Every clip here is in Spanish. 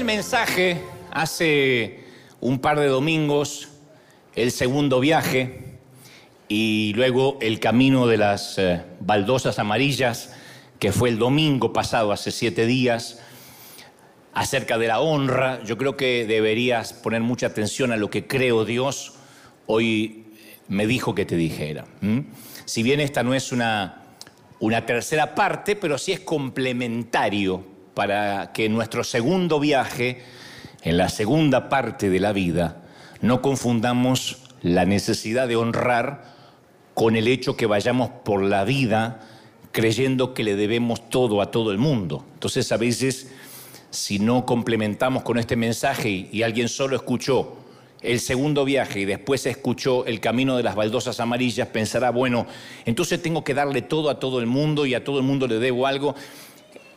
el mensaje hace un par de domingos, el segundo viaje y luego el camino de las eh, baldosas amarillas, que fue el domingo pasado, hace siete días, acerca de la honra. Yo creo que deberías poner mucha atención a lo que creo Dios hoy me dijo que te dijera. Si bien esta no es una, una tercera parte, pero sí es complementario para que nuestro segundo viaje, en la segunda parte de la vida, no confundamos la necesidad de honrar con el hecho que vayamos por la vida creyendo que le debemos todo a todo el mundo. Entonces a veces si no complementamos con este mensaje y, alguien solo escuchó el segundo viaje y después escuchó el camino de las baldosas amarillas, pensará, bueno, entonces tengo que darle todo a todo el mundo y a todo el mundo le debo algo.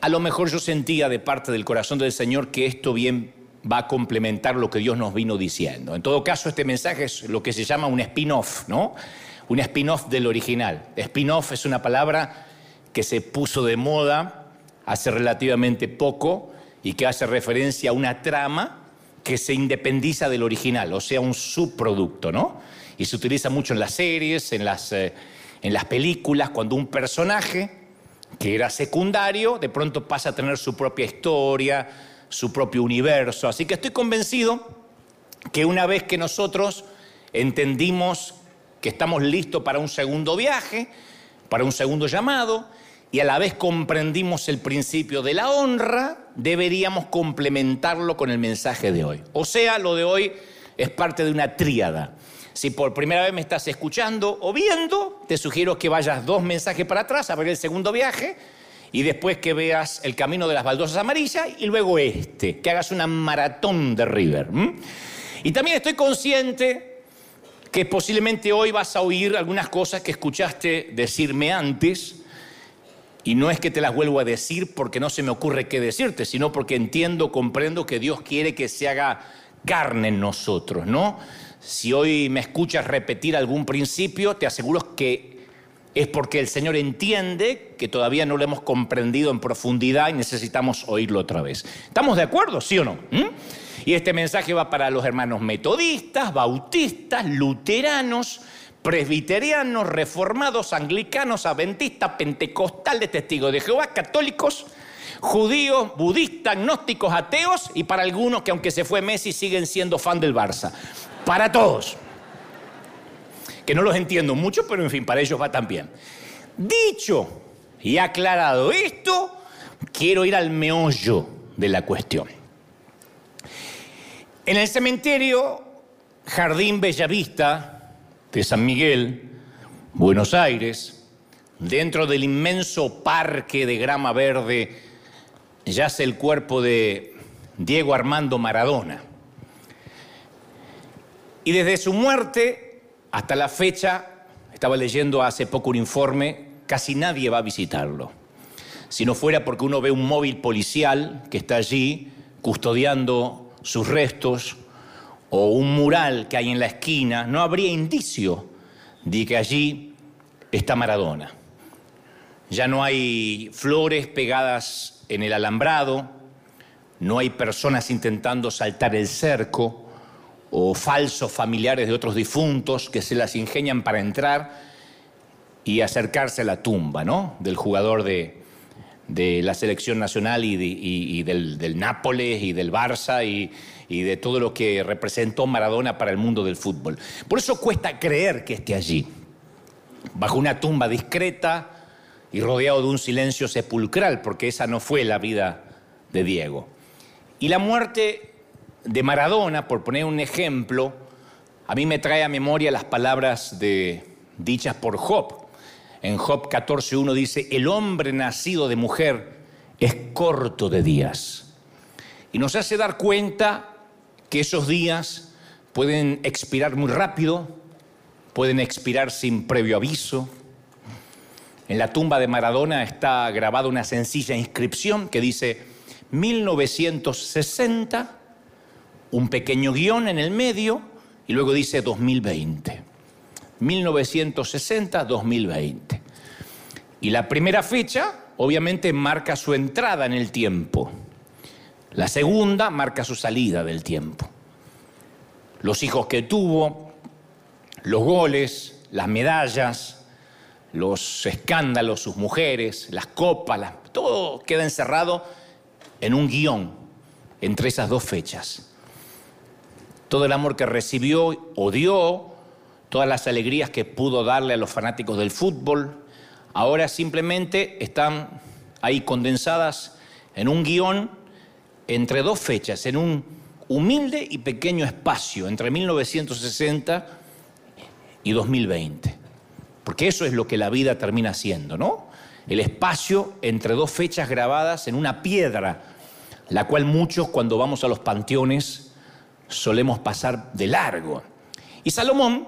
A lo mejor yo sentía de parte del corazón del Señor que esto bien va a complementar lo que Dios nos vino diciendo. En todo caso, este mensaje es lo que se llama un spin-off, ¿no? Un spin-off del original. Spin-off es una palabra que se puso de moda hace relativamente poco y que hace referencia a una trama que se independiza del original, o sea, un subproducto, ¿no? Y se utiliza mucho en las series, en las, eh, en las películas, cuando un personaje que era secundario de pronto pasa a tener su propia historia, su propio universo. Así que estoy convencido que una vez que nosotros entendimos que estamos listos para un segundo viaje, para un segundo llamado, y a la vez comprendimos el principio de la honra, deberíamos complementarlo con el mensaje de hoy. O sea, lo de hoy es parte de una tríada. Si por primera vez me estás escuchando o viendo, te sugiero que vayas dos mensajes para atrás a ver el segundo viaje y después que veas el camino de las baldosas amarillas y luego este, que hagas una maratón de River. Y también estoy consciente que posiblemente hoy vas a oír algunas cosas que escuchaste decirme antes y no es que te las vuelvo a decir porque no se me ocurre qué decirte, sino porque entiendo, comprendo que Dios quiere que se haga carne en nosotros, ¿no? Si hoy me escuchas repetir algún principio, te aseguro que es porque el Señor entiende que todavía no lo hemos comprendido en profundidad y necesitamos oírlo otra vez. ¿Estamos de acuerdo, sí o no? ¿Mm? Y este mensaje va para los hermanos metodistas, bautistas, luteranos, presbiterianos, reformados, anglicanos, adventistas, pentecostales, testigos de Jehová, católicos, judíos, budistas, agnósticos, ateos y para algunos que aunque se fue Messi siguen siendo fan del Barça. Para todos. Que no los entiendo mucho, pero en fin, para ellos va también. Dicho y aclarado esto, quiero ir al meollo de la cuestión. En el cementerio Jardín Bellavista, de San Miguel, Buenos Aires, dentro del inmenso parque de grama verde, yace el cuerpo de Diego Armando Maradona. Y desde su muerte hasta la fecha, estaba leyendo hace poco un informe, casi nadie va a visitarlo. Si no fuera porque uno ve un móvil policial que está allí custodiando sus restos, o un mural que hay en la esquina, no habría indicio de que allí está Maradona. Ya no hay flores pegadas en el alambrado, no hay personas intentando saltar el cerco o falsos familiares de otros difuntos que se las ingenian para entrar y acercarse a la tumba ¿no? del jugador de, la selección nacional y, del, del, Nápoles y del Barça y de todo lo que representó Maradona para el mundo del fútbol. Por eso cuesta creer que esté allí, bajo una tumba discreta y rodeado de un silencio sepulcral, porque esa no fue la vida de Diego. Y la muerte de Maradona, por poner un ejemplo, a mí me trae a memoria las palabras de, dichas por Job. En Job 14.1 dice, el hombre nacido de mujer es corto de días. Y nos hace dar cuenta que esos días pueden expirar muy rápido, pueden expirar sin previo aviso. En la tumba de Maradona está grabada una sencilla inscripción que dice 1960, un pequeño guion en el medio y luego dice 2020. 1960-2020. Y la primera fecha obviamente marca su entrada en el tiempo. La segunda marca su salida del tiempo. Los hijos que tuvo, los goles, las medallas, los escándalos, sus mujeres, las copas, todo queda encerrado en un guion entre esas dos fechas. Todo el amor que recibió o dio, todas las alegrías que pudo darle a los fanáticos del fútbol, ahora simplemente están ahí condensadas en un guion entre dos fechas, en un humilde y pequeño espacio entre 1960 y 2020. Porque eso es lo que la vida termina siendo, ¿no? El espacio entre dos fechas grabadas en una piedra, la cual muchos cuando vamos a los panteones solemos pasar de largo. Y Salomón,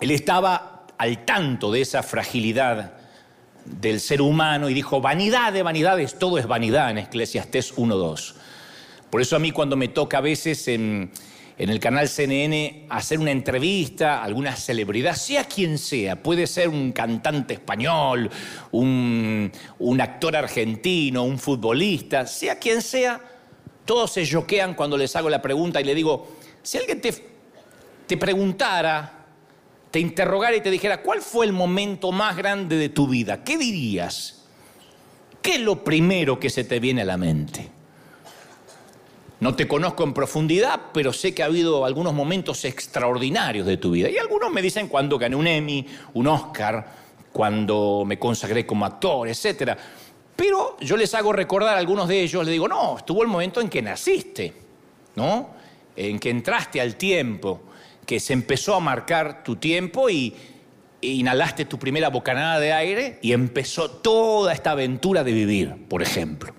él estaba al tanto de esa fragilidad del ser humano y dijo, vanidad de vanidades, todo es vanidad en Eclesiastés 1.2. Por eso a mí cuando me toca a veces en, el canal CNN hacer una entrevista a alguna celebridad, sea quien sea, puede ser un cantante español, un, actor argentino, un futbolista, sea quien sea, todos se choquean cuando les hago la pregunta y le digo, si alguien te, te preguntara te interrogara y te dijera, ¿cuál fue el momento más grande de tu vida? ¿Qué dirías? ¿Qué es lo primero que se te viene a la mente? No te conozco en profundidad, pero sé que ha habido algunos momentos extraordinarios de tu vida. Y algunos me dicen cuando gané un Emmy, un Oscar, cuando me consagré como actor, etc. Pero yo les hago recordar a algunos de ellos, les digo, no, estuvo el momento en que naciste, ¿no? En que entraste al tiempo, que se empezó a marcar tu tiempo y, inhalaste tu primera bocanada de aire y empezó toda esta aventura de vivir, por ejemplo.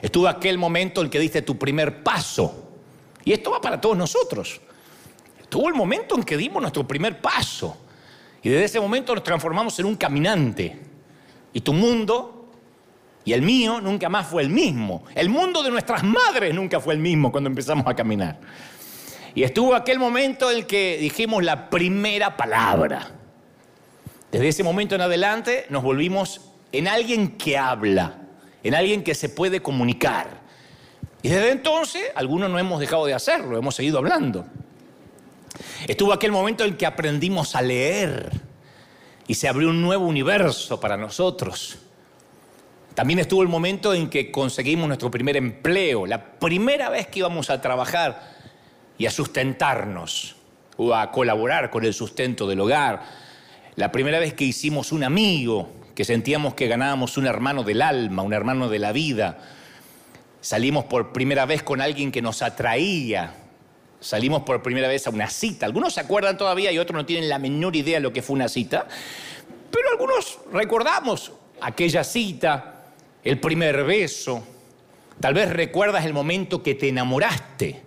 Estuvo aquel momento en que diste tu primer paso. Y esto va para todos nosotros. Estuvo el momento en que dimos nuestro primer paso. Y desde ese momento nos transformamos en un caminante. Y tu mundo y el mío nunca más fue el mismo. El mundo de nuestras madres nunca fue el mismo cuando empezamos a caminar. Y estuvo aquel momento en el que dijimos la primera palabra. Desde ese momento en adelante nos volvimos en alguien que habla, en alguien que se puede comunicar. Y desde entonces algunos no hemos dejado de hacerlo, hemos seguido hablando. Estuvo aquel momento en el que aprendimos a leer y se abrió un nuevo universo para nosotros. También estuvo el momento en que conseguimos nuestro primer empleo, la primera vez que íbamos a trabajar y a sustentarnos o a colaborar con el sustento del hogar. La primera vez que hicimos un amigo, que sentíamos que ganábamos un hermano del alma, un hermano de la vida. Salimos por primera vez con alguien que nos atraía. Salimos por primera vez a una cita. Algunos se acuerdan todavía y otros no tienen la menor idea de lo que fue una cita. Pero algunos recordamos aquella cita, el primer beso. Tal vez recuerdas el momento que te enamoraste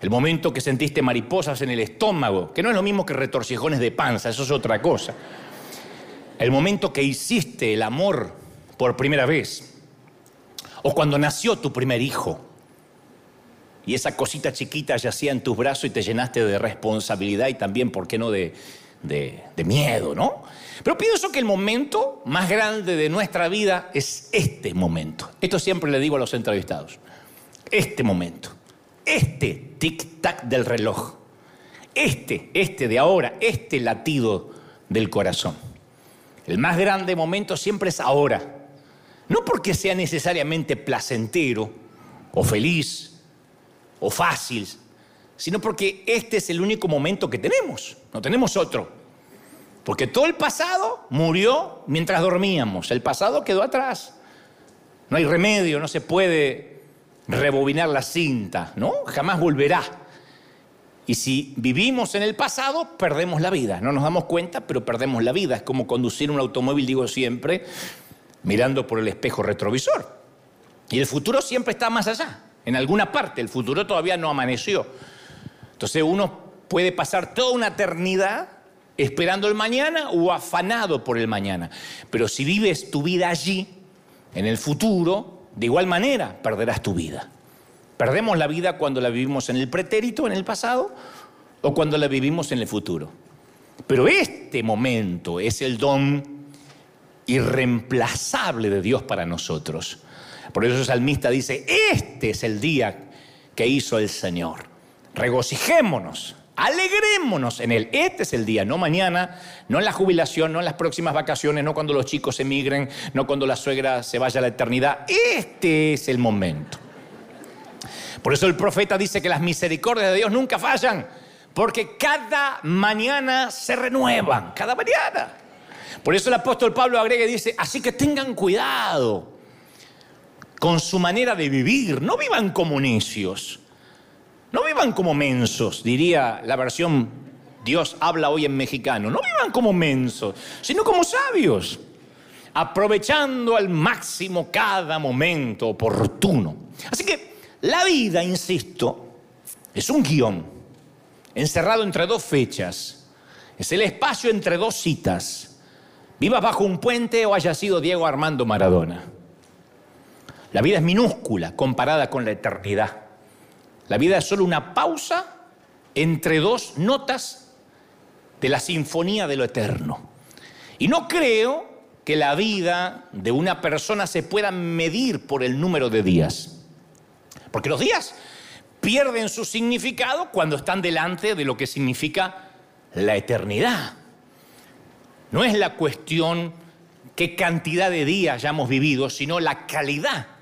el momento que sentiste mariposas en el estómago, que no es lo mismo que retorcijones de panza, eso es otra cosa. El momento que hiciste el amor por primera vez. O cuando nació tu primer hijo. Y esa cosita chiquita yacía en tus brazos y te llenaste de responsabilidad y también, ¿por qué no?, de, de miedo, ¿no? Pero pienso que el momento más grande de nuestra vida es este momento. Esto siempre le digo a los entrevistados. Este momento este tic-tac del reloj, este, este de ahora, este latido del corazón. El más grande momento siempre es ahora. No porque sea necesariamente placentero o feliz o fácil, sino porque este es el único momento que tenemos, no tenemos otro. Porque todo el pasado murió mientras dormíamos, el pasado quedó atrás. No hay remedio, no se puede rebobinar la cinta, ¿no? Jamás volverá. Y si vivimos en el pasado, perdemos la vida. No nos damos cuenta, pero perdemos la vida. Es como conducir un automóvil, digo siempre, mirando por el espejo retrovisor. Y el futuro siempre está más allá, en alguna parte. El futuro todavía no amaneció. Entonces uno puede pasar toda una eternidad esperando el mañana o afanado por el mañana. Pero si vives tu vida allí, en el futuro, de igual manera perderás tu vida. Perdemos la vida cuando la vivimos en el pretérito, en el pasado, o cuando la vivimos en el futuro. Pero este momento es el don irreemplazable de Dios para nosotros. Por eso el salmista dice, este es el día que hizo el Señor. Regocijémonos, alegrémonos en él. Este es el día, no mañana, no en la jubilación, no en las próximas vacaciones, no cuando los chicos emigren, no cuando la suegra se vaya a la eternidad. Este es el momento. Por eso el profeta dice que las misericordias de Dios nunca fallan, porque cada mañana se renuevan, cada mañana. Por eso el apóstol Pablo agrega y dice, así que tengan cuidado con su manera de vivir, no vivan como necios, no vivan como mensos, diría la versión Dios habla hoy en mexicano, no vivan como mensos, sino como sabios, aprovechando al máximo cada momento oportuno. Así que la vida, insisto, es un guion encerrado entre dos fechas, es el espacio entre dos citas, vivas bajo un puente o haya sido Diego Armando Maradona. La vida es minúscula comparada con la eternidad. La vida es solo una pausa entre dos notas de la sinfonía de lo eterno. Y no creo que la vida de una persona se pueda medir por el número de días. Porque los días pierden su significado cuando están delante de lo que significa la eternidad. No es la cuestión qué cantidad de días hayamos vivido, sino la calidad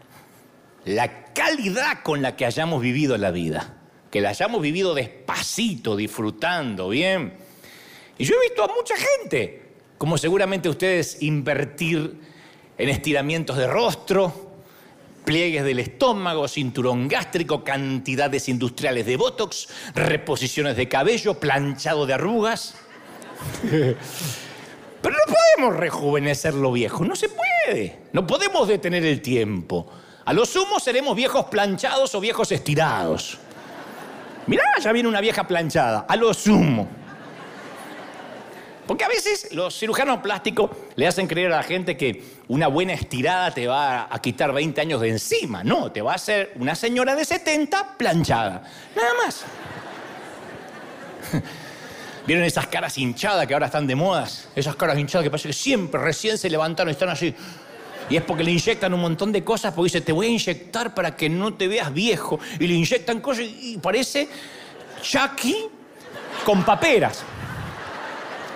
la calidad con la que hayamos vivido la vida, que la hayamos vivido despacito, disfrutando, bien. Y yo he visto a mucha gente, como seguramente ustedes, invertir en estiramientos de rostro, pliegues del estómago, cinturón gástrico, cantidades industriales de botox, reposiciones de cabello, planchado de arrugas. Pero no podemos rejuvenecer lo viejo, no se puede. No podemos detener el tiempo. A lo sumo seremos viejos planchados o viejos estirados. Mirá, ya viene una vieja planchada, a lo sumo. Porque a veces los cirujanos plásticos le hacen creer a la gente que una buena estirada te va a quitar 20 años de encima. No, te va a hacer una señora de 70 planchada. Nada más. ¿Vieron esas caras hinchadas que ahora están de modas? Esas caras hinchadas que parece que siempre recién se levantaron y están así. Y es porque le inyectan un montón de cosas, porque dice, te voy a inyectar para que no te veas viejo. Y le inyectan cosas y parece Chucky con paperas.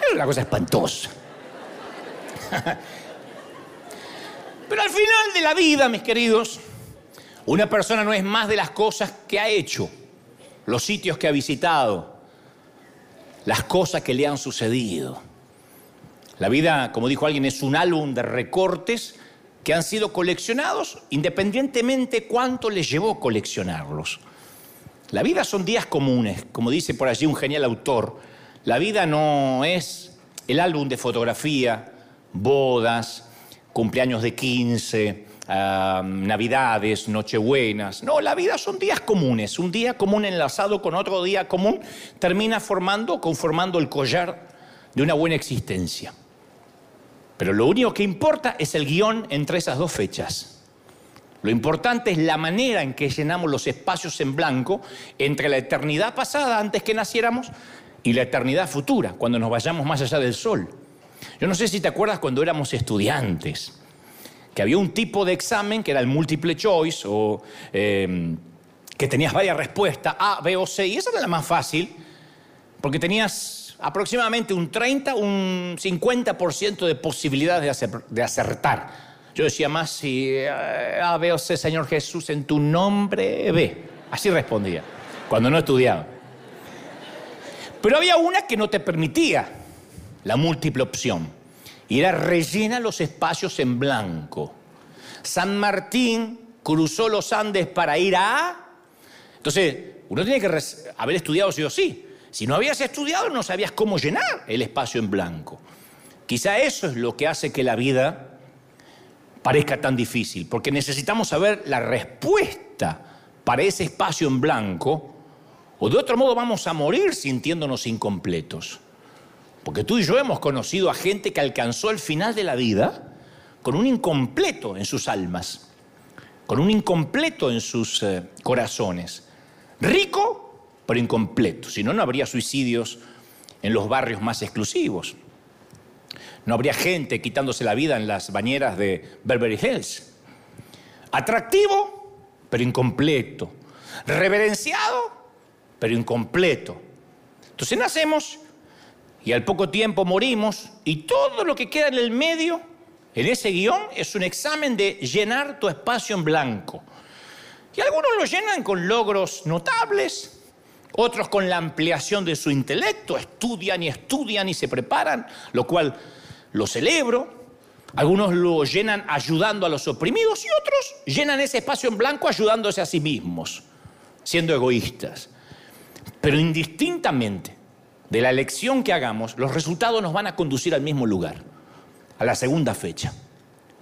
Es una cosa espantosa. Pero al final de la vida, mis queridos, una persona no es más de las cosas que ha hecho, los sitios que ha visitado, las cosas que le han sucedido. La vida, como dijo alguien, es un álbum de recortes que han sido coleccionados independientemente cuánto les llevó coleccionarlos. La vida son días comunes, como dice por allí un genial autor. La vida no es el álbum de fotografía, bodas, cumpleaños de 15, navidades, nochebuenas. No, la vida son días comunes. Un día común enlazado con otro día común termina formando, conformando el collar de una buena existencia. Pero lo único que importa es el guion entre esas dos fechas. Lo importante es la manera en que llenamos los espacios en blanco entre la eternidad pasada, antes que naciéramos, y la eternidad futura, cuando nos vayamos más allá del sol. Yo no sé si te acuerdas cuando éramos estudiantes, que había un tipo de examen que era el multiple choice, o em, que tenías varias respuestas, A, B o C, y esa era la más fácil, porque tenías aproximadamente un 30, un 50% de posibilidades de, acertar. Yo decía más si ah, veo C, Señor Jesús, en tu nombre ve. Así respondía, cuando no estudiaba. Pero había una que no te permitía la múltiple opción. Y era rellena los espacios en blanco. San Martín cruzó los Andes para ir a... Entonces, uno tiene que haber estudiado sí o sí. Si no habías estudiado, no sabías cómo llenar el espacio en blanco. Quizá eso es lo que hace que la vida parezca tan difícil, porque necesitamos saber la respuesta para ese espacio en blanco, o de otro modo vamos a morir sintiéndonos incompletos. Porque tú y yo hemos conocido a gente que alcanzó el final de la vida con un incompleto en sus almas, con un incompleto en sus eh, corazones. Rico, pero incompleto. Si no, no habría suicidios en los barrios más exclusivos. No habría gente quitándose la vida en las bañeras de Beverly Hills. Atractivo, pero incompleto. Reverenciado, pero incompleto. Entonces nacemos y al poco tiempo morimos y todo lo que queda en el medio, en ese guion, es un examen de llenar tu espacio en blanco. Y algunos lo llenan con logros notables, otros con la ampliación de su intelecto, estudian y estudian y se preparan, lo cual lo celebro. Algunos lo llenan ayudando a los oprimidos y otros llenan ese espacio en blanco ayudándose a sí mismos, siendo egoístas. Pero indistintamente de la elección que hagamos, los resultados nos van a conducir al mismo lugar, a la segunda fecha.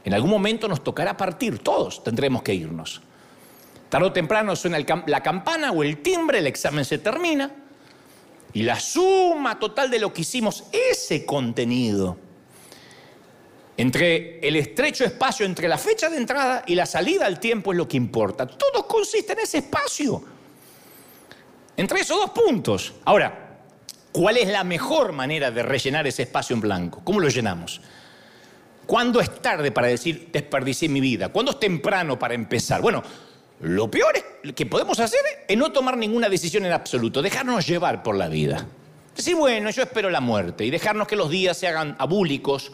En algún momento nos tocará partir, todos tendremos que irnos. Tarde o temprano suena la campana o el timbre, el examen se termina y la suma total de lo que hicimos, ese contenido, entre el estrecho espacio entre la fecha de entrada y la salida al tiempo es lo que importa. Todo consiste en ese espacio, entre esos dos puntos. Ahora, ¿cuál es la mejor manera de rellenar ese espacio en blanco? ¿Cómo lo llenamos? ¿Cuándo es tarde para decir desperdicié mi vida? ¿Cuándo es temprano para empezar? Bueno, lo peor que podemos hacer es no tomar ninguna decisión en absoluto, dejarnos llevar por la vida. Decir, bueno, yo espero la muerte y dejarnos que los días se hagan abúlicos,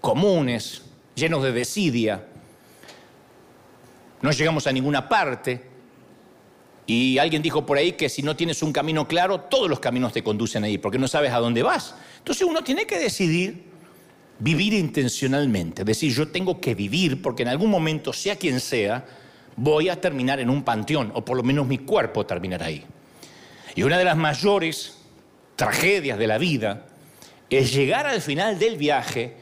comunes, llenos de desidia. No llegamos a ninguna parte. Y alguien dijo por ahí que si no tienes un camino claro, todos los caminos te conducen ahí, porque no sabes a dónde vas. Entonces uno tiene que decidir vivir intencionalmente, decir yo tengo que vivir porque en algún momento, sea quien sea, voy a terminar en un panteón, o por lo menos mi cuerpo terminará ahí. Y una de las mayores tragedias de la vida es llegar al final del viaje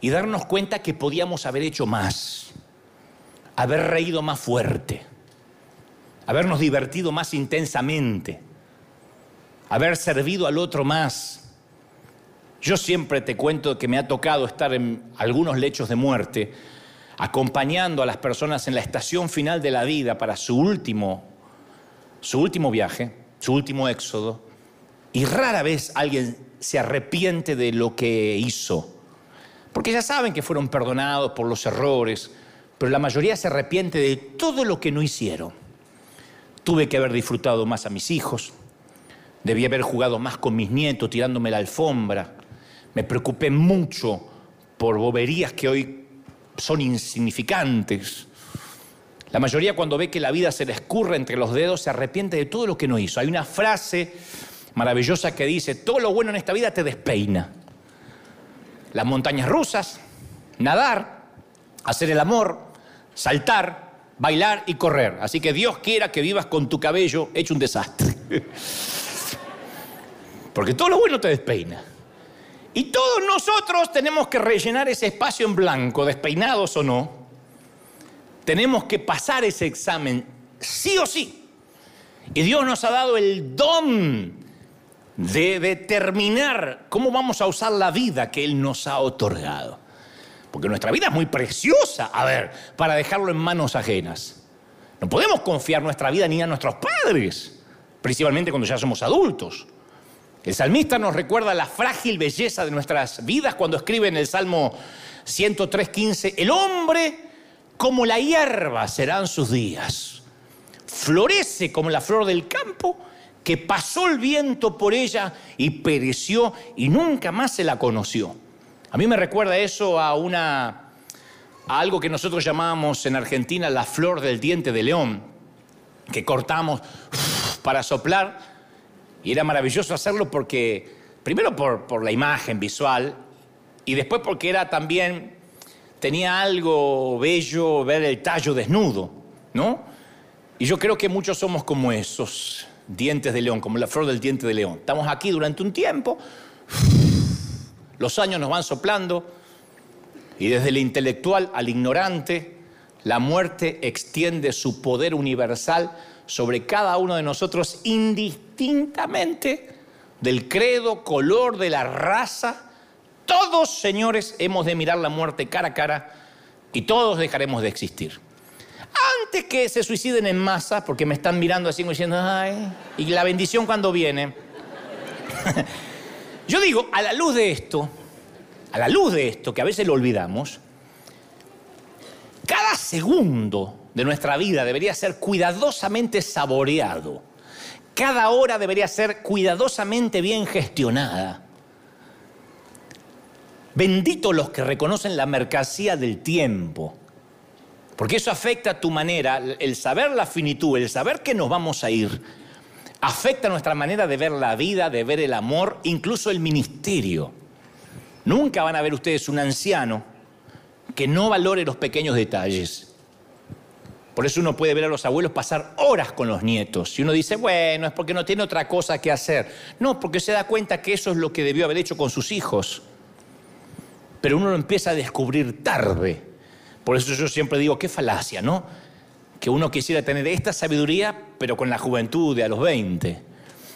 y darnos cuenta que podíamos haber hecho más, haber reído más fuerte, habernos divertido más intensamente, haber servido al otro más. Yo siempre te cuento que me ha tocado estar en algunos lechos de muerte acompañando a las personas en la estación final de la vida para su último, su último viaje, su último éxodo, y rara vez alguien se arrepiente de lo que hizo, porque ya saben que fueron perdonados por los errores, pero la mayoría se arrepiente de todo lo que no hicieron. Tuve que haber disfrutado más a mis hijos, debí haber jugado más con mis nietos tirándome la alfombra, me preocupé mucho por boberías que hoy son insignificantes. La mayoría cuando ve que la vida se le escurre entre los dedos se arrepiente de todo lo que no hizo. Hay una frase maravillosa que dice, todo lo bueno en esta vida te despeina. Las montañas rusas, nadar, hacer el amor, saltar, bailar y correr. Así que Dios quiera que vivas con tu cabello hecho un desastre. Porque todo lo bueno te despeina. Y todos nosotros tenemos que rellenar ese espacio en blanco, despeinados o no. Tenemos que pasar ese examen, sí o sí. Y Dios nos ha dado el don de determinar cómo vamos a usar la vida que Él nos ha otorgado. Porque nuestra vida es muy preciosa, a ver, para dejarlo en manos ajenas. No podemos confiar nuestra vida ni a nuestros padres, principalmente cuando ya somos adultos. El salmista nos recuerda la frágil belleza de nuestras vidas cuando escribe en el Salmo 103.15, el hombre como la hierba serán sus días, florece como la flor del campo, que pasó el viento por ella y pereció y nunca más se la conoció. A mí me recuerda eso a una a algo que nosotros llamamos en Argentina la flor del diente de león, que cortamos para soplar y era maravilloso hacerlo porque, primero por, la imagen visual, y después porque era también, tenía algo bello ver el tallo desnudo, ¿no? Y yo creo que muchos somos como esos dientes de león, como la flor del diente de león. Estamos aquí durante un tiempo, los años nos van soplando, y desde el intelectual al ignorante, la muerte extiende su poder universal sobre cada uno de nosotros indistintamente del credo, color, de la raza. Todos, señores, hemos de mirar la muerte cara a cara y todos dejaremos de existir. Antes que se suiciden en masa, porque me están mirando así diciendo, ay, y la bendición cuando viene. Yo digo, a la luz de esto, a la luz de esto, que a veces lo olvidamos, cada segundo de nuestra vida debería ser cuidadosamente saboreado. Cada hora debería ser cuidadosamente bien gestionada. Bendito los que reconocen la mercancía del tiempo, porque eso afecta a tu manera, el saber la finitud, el saber que nos vamos a ir, afecta nuestra manera de ver la vida, de ver el amor, incluso el ministerio. Nunca van a ver ustedes un anciano que no valore los pequeños detalles. Por eso uno puede ver a los abuelos pasar horas con los nietos. Y uno dice, bueno, es porque no tiene otra cosa que hacer. No, porque se da cuenta que eso es lo que debió haber hecho con sus hijos. Pero uno lo empieza a descubrir tarde. Por eso yo siempre digo, qué falacia, ¿no? Que uno quisiera tener esta sabiduría, pero con la juventud de a los 20.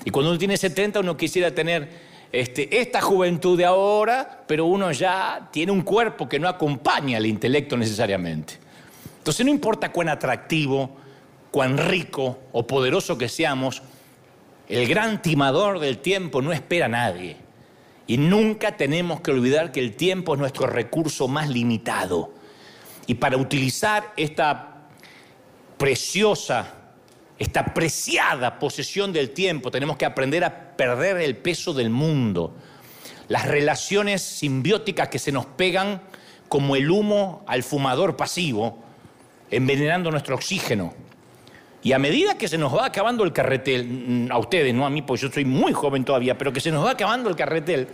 Y cuando uno tiene 70, uno quisiera tener este, esta juventud de ahora, pero uno ya tiene un cuerpo que no acompaña al intelecto necesariamente. Entonces no importa cuán atractivo, cuán rico o poderoso que seamos, el gran timador del tiempo no espera a nadie. Y nunca tenemos que olvidar que el tiempo es nuestro recurso más limitado. Y para utilizar esta preciosa, esta preciada posesión del tiempo, tenemos que aprender a perder el peso del mundo. Las relaciones simbióticas que se nos pegan como el humo al fumador pasivo envenenando nuestro oxígeno. Y a medida que se nos va acabando el carretel, mm, a ustedes, no a mí, porque yo soy muy joven todavía, pero que se nos va acabando el carretel,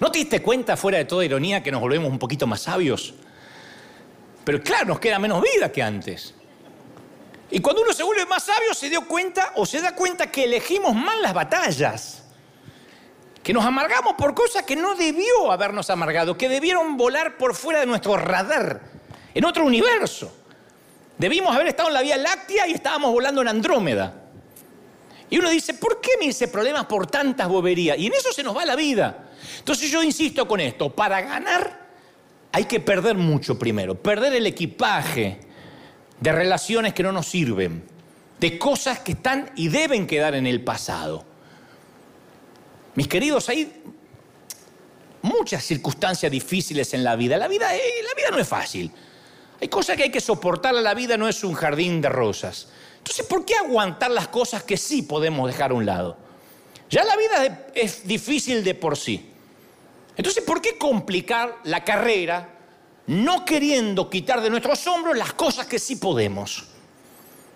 ¿no te diste cuenta, fuera de toda ironía, que nos volvemos un poquito más sabios? Pero claro, nos queda menos vida que antes. Y cuando uno se vuelve más sabio, se dio cuenta o se da cuenta que elegimos mal las batallas. Que nos amargamos por cosas que no debió habernos amargado, que debieron volar por fuera de nuestro radar en otro universo. Debimos haber estado en la Vía Láctea y estábamos volando en Andrómeda. Y uno dice, ¿por qué me hice problemas por tantas boberías? Y en eso se nos va la vida. Entonces yo insisto con esto, para ganar hay que perder mucho primero, perder el equipaje de relaciones que no nos sirven, de cosas que están y deben quedar en el pasado. Mis queridos, hay muchas circunstancias difíciles en la vida. La vida, eh, la vida no es fácil. Hay cosas que hay que soportar, la vida no es un jardín de rosas. Entonces, ¿por qué aguantar las cosas que sí podemos dejar a un lado? Ya la vida es difícil de por sí. Entonces, ¿por qué complicar la carrera no queriendo quitar de nuestros hombros las cosas que sí podemos?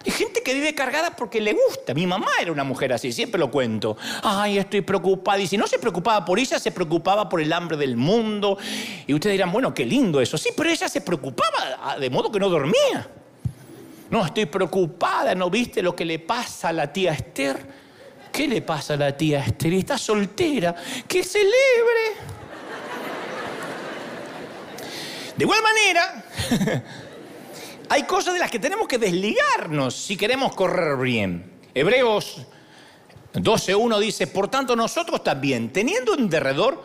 Hay gente que vive cargada porque le gusta. Mi mamá era una mujer así, siempre lo cuento. Ay, estoy preocupada. Y si no se preocupaba por ella, se preocupaba por el hambre del mundo. Y ustedes dirán, bueno, qué lindo eso. Sí, pero ella se preocupaba ah, de modo que no dormía. No, estoy preocupada, ¿no viste lo que le pasa a la tía Esther? ¿Qué le pasa a la tía Esther? Está soltera. ¡Que celebre! De igual manera, hay cosas de las que tenemos que desligarnos si queremos correr bien. Hebreos 12.1 dice, por tanto nosotros también, teniendo en derredor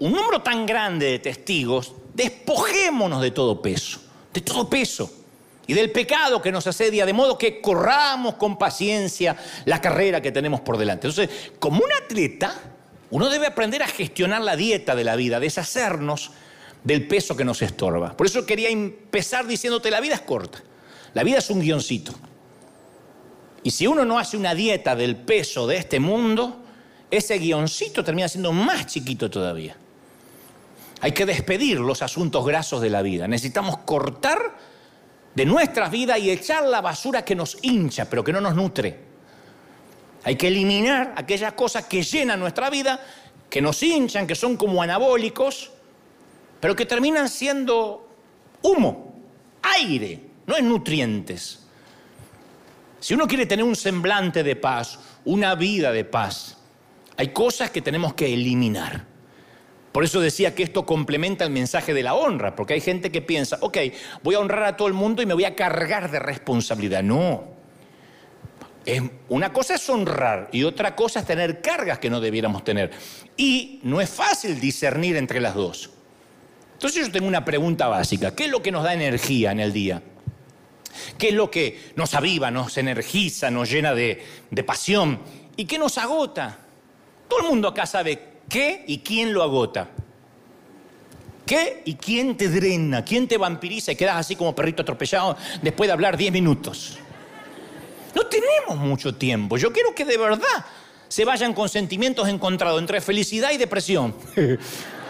un número tan grande de testigos, despojémonos de todo peso, de todo peso y del pecado que nos asedia, de modo que corramos con paciencia la carrera que tenemos por delante. Entonces, como un atleta, uno debe aprender a gestionar la dieta de la vida, deshacernos del peso que nos estorba. Por eso quería empezar diciéndote, la vida es corta, la vida es un guioncito. Y si uno no hace una dieta del peso de este mundo, ese guioncito termina siendo más chiquito todavía. Hay que despedir los asuntos grasos de la vida. Necesitamos cortar de nuestras vidas y echar la basura que nos hincha, pero que no nos nutre. Hay que eliminar aquellas cosas que llenan nuestra vida, que nos hinchan, que son como anabólicos, pero que terminan siendo humo, aire, no es nutrientes. Si uno quiere tener un semblante de paz, una vida de paz, hay cosas que tenemos que eliminar. Por eso decía que esto complementa el mensaje de la honra, porque hay gente que piensa, ok, voy a honrar a todo el mundo y me voy a cargar de responsabilidad. No. una cosa es honrar y otra cosa es tener cargas que no debiéramos tener. Y no es fácil discernir entre las dos. Entonces yo tengo una pregunta básica. ¿Qué es lo que nos da energía en el día? ¿Qué es lo que nos aviva, nos energiza, nos llena de, pasión? ¿Y qué nos agota? Todo el mundo acá sabe qué y quién lo agota. ¿Qué y quién te drena? ¿Quién te vampiriza y quedas así como perrito atropellado después de hablar 10 minutos? No tenemos mucho tiempo. Yo quiero que de verdad se vayan con sentimientos encontrados entre felicidad y depresión.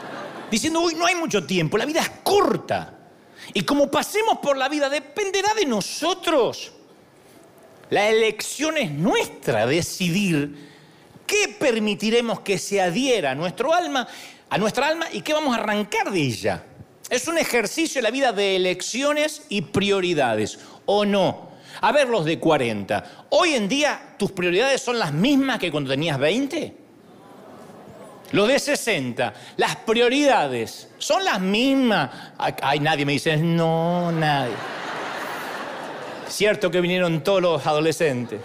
Diciendo, uy, no hay mucho tiempo, la vida es corta. Y como pasemos por la vida dependerá de nosotros. La elección es nuestra, decidir qué permitiremos que se adhiera a nuestro alma, a nuestra alma y qué vamos a arrancar de ella. Es un ejercicio en la vida de elecciones y prioridades, ¿o no? A ver los de 40. Hoy en día, ¿tus prioridades son las mismas que cuando tenías 20? Los de 60, las prioridades son las mismas. Ay, nadie me dice, no, nadie. Cierto que vinieron todos los adolescentes.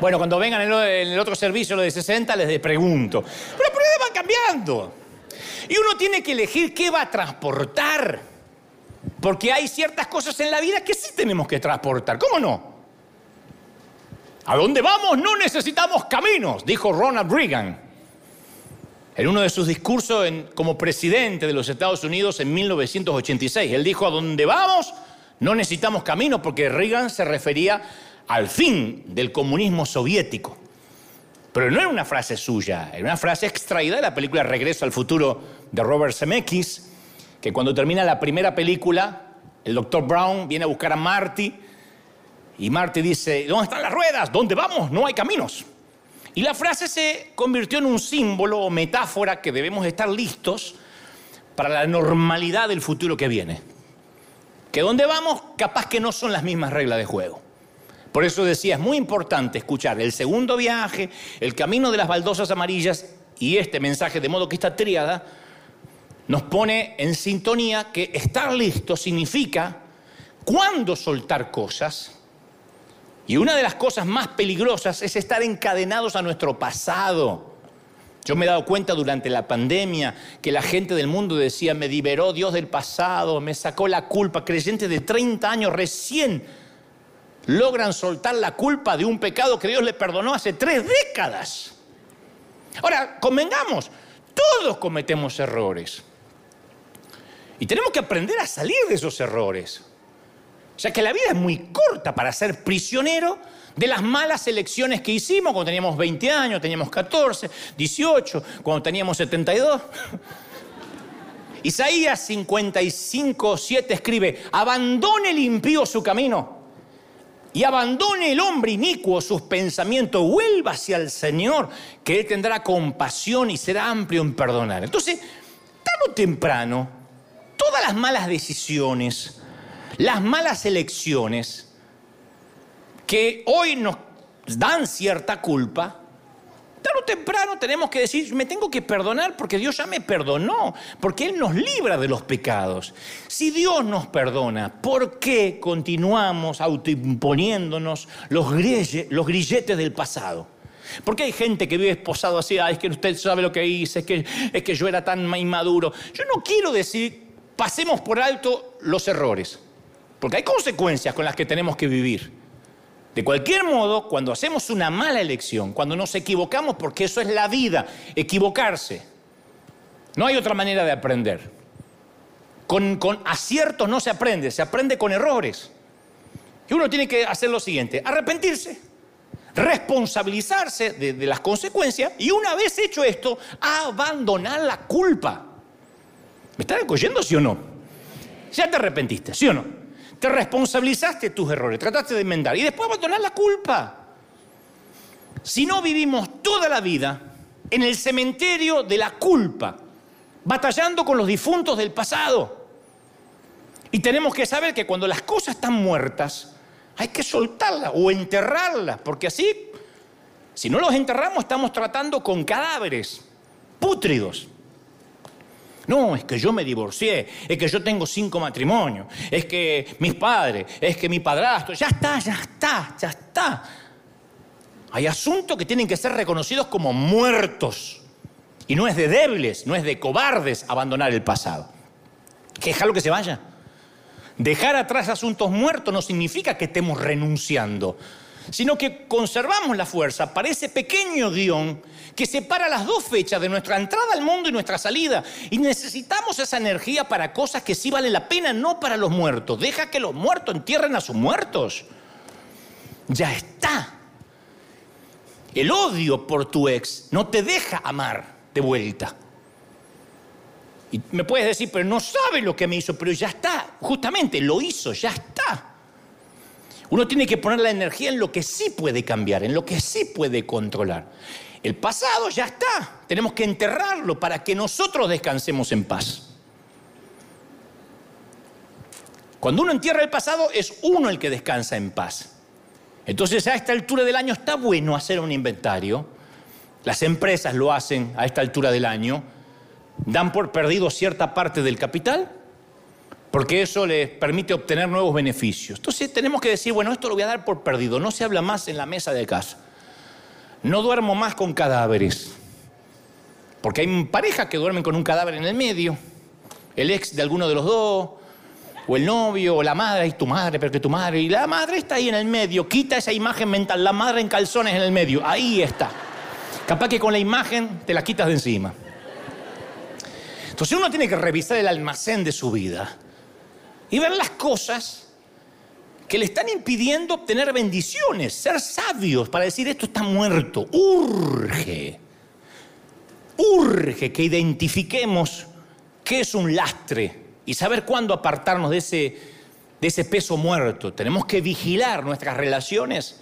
Bueno, cuando vengan en el otro servicio, lo de 60, les pregunto. Pero las prioridades van cambiando. Y uno tiene que elegir qué va a transportar. Porque hay ciertas cosas en la vida que sí tenemos que transportar. ¿Cómo no? A dónde vamos no necesitamos caminos, dijo Ronald Reagan en uno de sus discursos como presidente de los Estados Unidos en 1986. Él dijo, a dónde vamos no necesitamos camino, porque Reagan se refería al fin del comunismo soviético. Pero no era una frase suya, era una frase extraída de la película Regreso al futuro de Robert Zemeckis, que cuando termina la primera película, el doctor Brown viene a buscar a Marty y Marty dice, ¿dónde están las ruedas? ¿Dónde vamos? No hay caminos. Y la frase se convirtió en un símbolo o metáfora que debemos estar listos para la normalidad del futuro que viene. Que donde vamos, capaz que no son las mismas reglas de juego. Por eso decía, es muy importante escuchar el segundo viaje, el camino de las baldosas amarillas y este mensaje, de modo que esta tríada nos pone en sintonía que estar listo significa cuándo soltar cosas, y una de las cosas más peligrosas es estar encadenados a nuestro pasado. Yo me he dado cuenta durante la pandemia que la gente del mundo decía, me liberó Dios del pasado, me sacó la culpa. Creyentes de 30 años recién logran soltar la culpa de un pecado que Dios le perdonó hace tres décadas. Ahora, convengamos, todos cometemos errores. Y tenemos que aprender a salir de esos errores. O sea que la vida es muy corta para ser prisionero de las malas elecciones que hicimos cuando teníamos 20 años, teníamos 14, 18, cuando teníamos 72. Isaías 55, 7 escribe, abandone el impío su camino y abandone el hombre inicuo sus pensamientos, vuelva hacia el Señor, que Él tendrá compasión y será amplio en perdonar. Entonces, tarde o temprano, todas las malas decisiones, las malas elecciones que hoy nos dan cierta culpa, tarde o temprano tenemos que decir, me tengo que perdonar porque Dios ya me perdonó, porque Él nos libra de los pecados. Si Dios nos perdona, ¿por qué continuamos autoimponiéndonos los, los grilletes del pasado? Porque hay gente que vive esposado así, es que usted sabe lo que hice, es que, es que yo era tan inmaduro. Yo no quiero decir, pasemos por alto los errores. Porque hay consecuencias con las que tenemos que vivir. De cualquier modo, cuando hacemos una mala elección, cuando nos equivocamos, porque eso es la vida, equivocarse, no hay otra manera de aprender. Con, aciertos no se aprende, se aprende con errores. Y uno tiene que hacer lo siguiente, arrepentirse, responsabilizarse de, las consecuencias y una vez hecho esto, abandonar la culpa. ¿Me están oyendo, sí o no? Ya te arrepentiste, ¿sí o no? Te responsabilizaste de tus errores, trataste de enmendar y después abandonar la culpa. Si no vivimos toda la vida en el cementerio de la culpa, batallando con los difuntos del pasado. Y tenemos que saber que cuando las cosas están muertas, hay que soltarlas o enterrarlas, porque así, si no los enterramos, estamos tratando con cadáveres pútridos. No, es que yo me divorcié, es que yo tengo cinco matrimonios, es que mis padres, es que mi padrastro, ya está, ya está, ya está. Hay asuntos que tienen que ser reconocidos como muertos. Y no es de débiles, no es de cobardes abandonar el pasado. Que dejarlo que se vaya. Dejar atrás asuntos muertos no significa que estemos renunciando. Sino que conservamos la fuerza para ese pequeño guion que separa las dos fechas de nuestra entrada al mundo y nuestra salida. Y necesitamos esa energía para cosas que sí valen la pena, no para los muertos. Deja que los muertos entierren a sus muertos. Ya está. El odio por tu ex no te deja amar de vuelta. Y me puedes decir, pero no sabe lo que me hizo, pero ya está. Justamente lo hizo, ya está. Uno tiene que poner la energía en lo que sí puede cambiar, en lo que sí puede controlar. El pasado ya está. Tenemos que enterrarlo para que nosotros descansemos en paz. Cuando uno entierra el pasado es uno el que descansa en paz. Entonces a esta altura del año está bueno hacer un inventario. Las empresas lo hacen a esta altura del año. Dan por perdido cierta parte del capital porque eso les permite obtener nuevos beneficios. Entonces tenemos que decir, bueno, esto lo voy a dar por perdido, no se habla más en la mesa de casa. No duermo más con cadáveres, porque hay parejas que duermen con un cadáver en el medio, el ex de alguno de los dos, o el novio, o la madre, y tu madre, pero que tu madre, y la madre está ahí en el medio, quita esa imagen mental, la madre en calzones en el medio, ahí está. Capaz que con la imagen te la quitas de encima. Entonces uno tiene que revisar el almacén de su vida y ver las cosas que le están impidiendo obtener bendiciones, ser sabios para decir esto está muerto. Urge, urge que identifiquemos qué es un lastre y saber cuándo apartarnos de ese, de ese peso muerto. Tenemos que vigilar nuestras relaciones,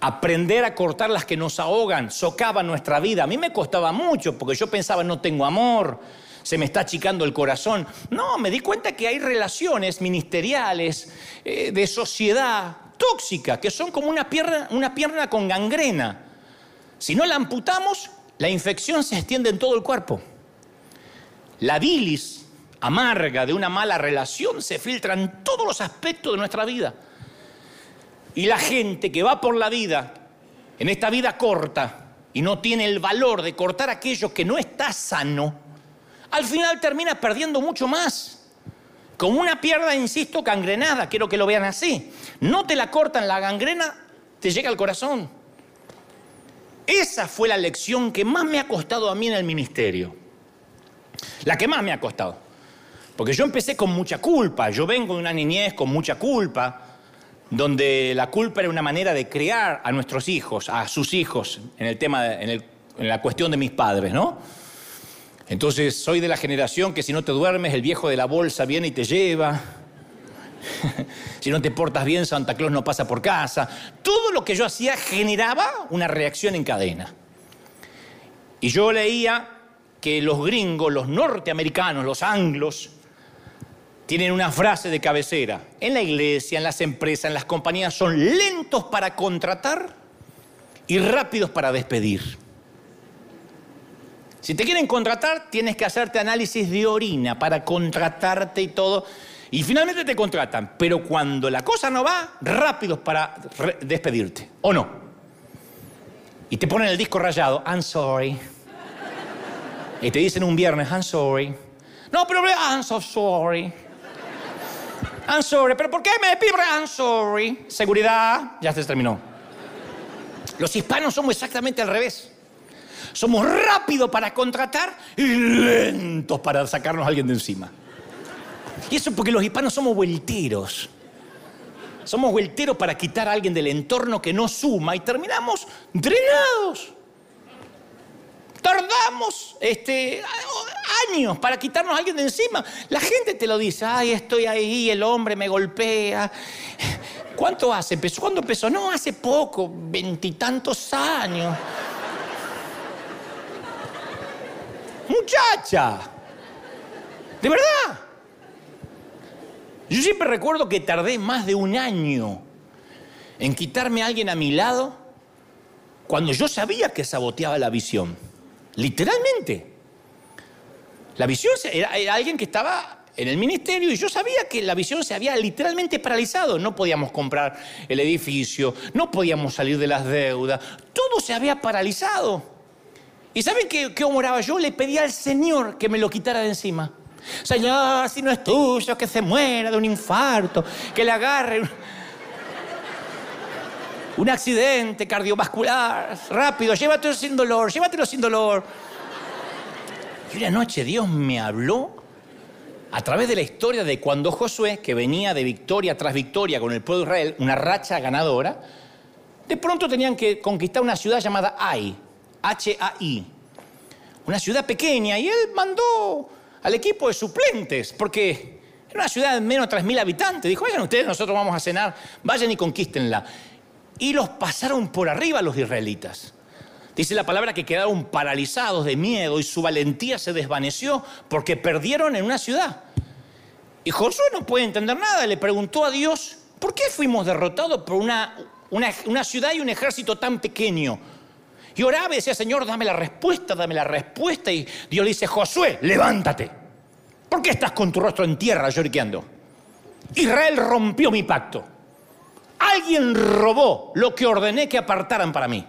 aprender a cortar las que nos ahogan, socavan nuestra vida. A mí me costaba mucho porque yo pensaba no tengo amor se me está achicando el corazón. No, me di cuenta que hay relaciones ministeriales, eh, de sociedad, tóxicas, que son como una pierna, una pierna con gangrena. Si no la amputamos, la infección se extiende en todo el cuerpo. La bilis amarga de una mala relación se filtra en todos los aspectos de nuestra vida. Y la gente que va por la vida, en esta vida corta, y no tiene el valor de cortar aquello que no está sano, al final terminas perdiendo mucho más. Como una pierna, insisto, gangrenada, quiero que lo vean así. No te la cortan la gangrena, te llega al corazón. Esa fue la lección que más me ha costado a mí en el ministerio. La que más me ha costado. Porque yo empecé con mucha culpa. Yo vengo de una niñez con mucha culpa, donde la culpa era una manera de criar a nuestros hijos, a sus hijos, en el tema, en, en la cuestión de mis padres, ¿no? Entonces soy de la generación que si no te duermes, el viejo de la bolsa viene y te lleva. si no te portas bien, Santa Claus no pasa por casa. Todo lo que yo hacía generaba una reacción en cadena. Y yo leía que los gringos, los norteamericanos, los anglos, tienen una frase de cabecera. En la iglesia, en las empresas, en las compañías, son lentos para contratar y rápidos para despedir. Si te quieren contratar, tienes que hacerte análisis de orina para contratarte y todo. Y finalmente te contratan. Pero cuando la cosa no va, rápidos para despedirte. ¿O no? Y te ponen el disco rayado. I'm sorry. Y te dicen un viernes, I'm sorry. No, pero I'm so sorry. I'm sorry. ¿Pero por qué me despido? I'm sorry. Seguridad. Ya se terminó. Los hispanos somos exactamente al revés. Somos rápidos para contratar y lentos para sacarnos a alguien de encima. Y eso porque los hispanos somos vuelteros. Somos vuelteros para quitar a alguien del entorno que no suma y terminamos drenados. Tardamos este, años para quitarnos a alguien de encima. La gente te lo dice, ay, estoy ahí, el hombre me golpea. ¿Cuánto hace? ¿Cuándo empezó? No, hace poco, veintitantos años. Muchacha. ¿De verdad? Yo siempre recuerdo que tardé más de un año en quitarme a alguien a mi lado cuando yo sabía que saboteaba la visión. Literalmente. La visión era, alguien que estaba en el ministerio y yo sabía que la visión se había literalmente paralizado. No podíamos comprar el edificio, no podíamos salir de las deudas, todo se había paralizado. ¿Y saben qué, qué oraba yo? Le pedía al Señor que me lo quitara de encima. Señor, si no es tuyo, que se muera de un infarto, que le agarre. Un accidente cardiovascular, rápido, llévatelo sin dolor, llévatelo sin dolor. Y una noche Dios me habló a través de la historia de cuando Josué, que venía de victoria tras victoria con el pueblo de Israel, una racha ganadora, de pronto tenían que conquistar una ciudad llamada Ai, H-A-I, una ciudad pequeña, y él mandó al equipo de suplentes, porque era una ciudad de menos de 3.000 habitantes. Dijo, vayan ustedes, nosotros vamos a cenar, vayan y conquístenla. Y los pasaron por arriba los israelitas. Dice la palabra que quedaron paralizados de miedo y su valentía se desvaneció porque perdieron en una ciudad. Y Josué no puede entender nada, le preguntó a Dios, ¿por qué fuimos derrotados por una, una, ciudad y un ejército tan pequeño? Y oraba y decía, Señor, dame la respuesta, dame la respuesta. Y Dios le dice, Josué, levántate. ¿Por qué estás con tu rostro en tierra lloriqueando? Israel rompió mi pacto. Alguien robó lo que ordené que apartaran para mí.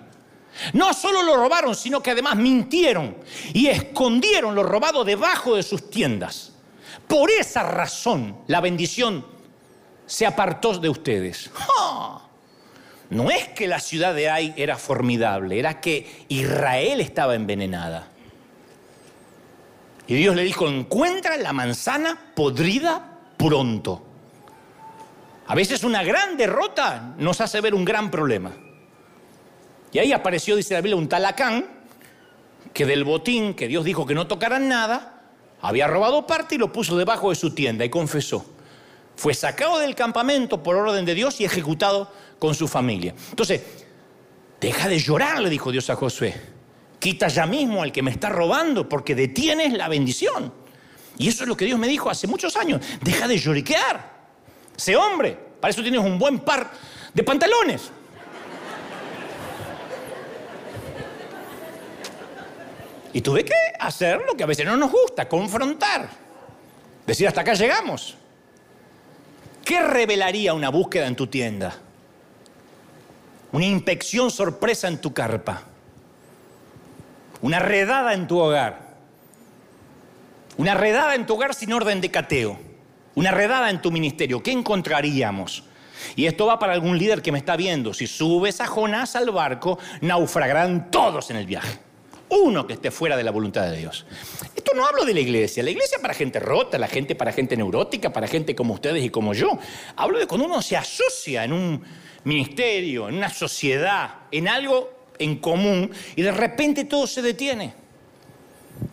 No solo lo robaron, sino que además mintieron y escondieron lo robado debajo de sus tiendas. Por esa razón la bendición se apartó de ustedes. No es que la ciudad de Ai era formidable, era que Israel estaba envenenada. Y Dios le dijo, encuentra la manzana podrida pronto. A veces una gran derrota nos hace ver un gran problema. Y ahí apareció, dice la Biblia, un talacán que del botín que Dios dijo que no tocaran nada, había robado parte y lo puso debajo de su tienda y confesó. Fue sacado del campamento por orden de Dios y ejecutado con su familia. Entonces, deja de llorar, le dijo Dios a Josué. Quita ya mismo al que me está robando porque detienes la bendición. Y eso es lo que Dios me dijo hace muchos años. Deja de lloriquear. Sé hombre. Para eso tienes un buen par de pantalones. Y tuve que hacer lo que a veces no nos gusta, confrontar. Decir, hasta acá llegamos. ¿Qué revelaría una búsqueda en tu tienda? Una inspección sorpresa en tu carpa. Una redada en tu hogar. Una redada en tu hogar sin orden de cateo. Una redada en tu ministerio. ¿Qué encontraríamos? Y esto va para algún líder que me está viendo. Si subes a Jonás al barco, naufragarán todos en el viaje uno que esté fuera de la voluntad de Dios. Esto no hablo de la iglesia. La iglesia para gente rota, la gente para gente neurótica, para gente como ustedes y como yo. Hablo de cuando uno se asocia en un ministerio, en una sociedad, en algo en común y de repente todo se detiene.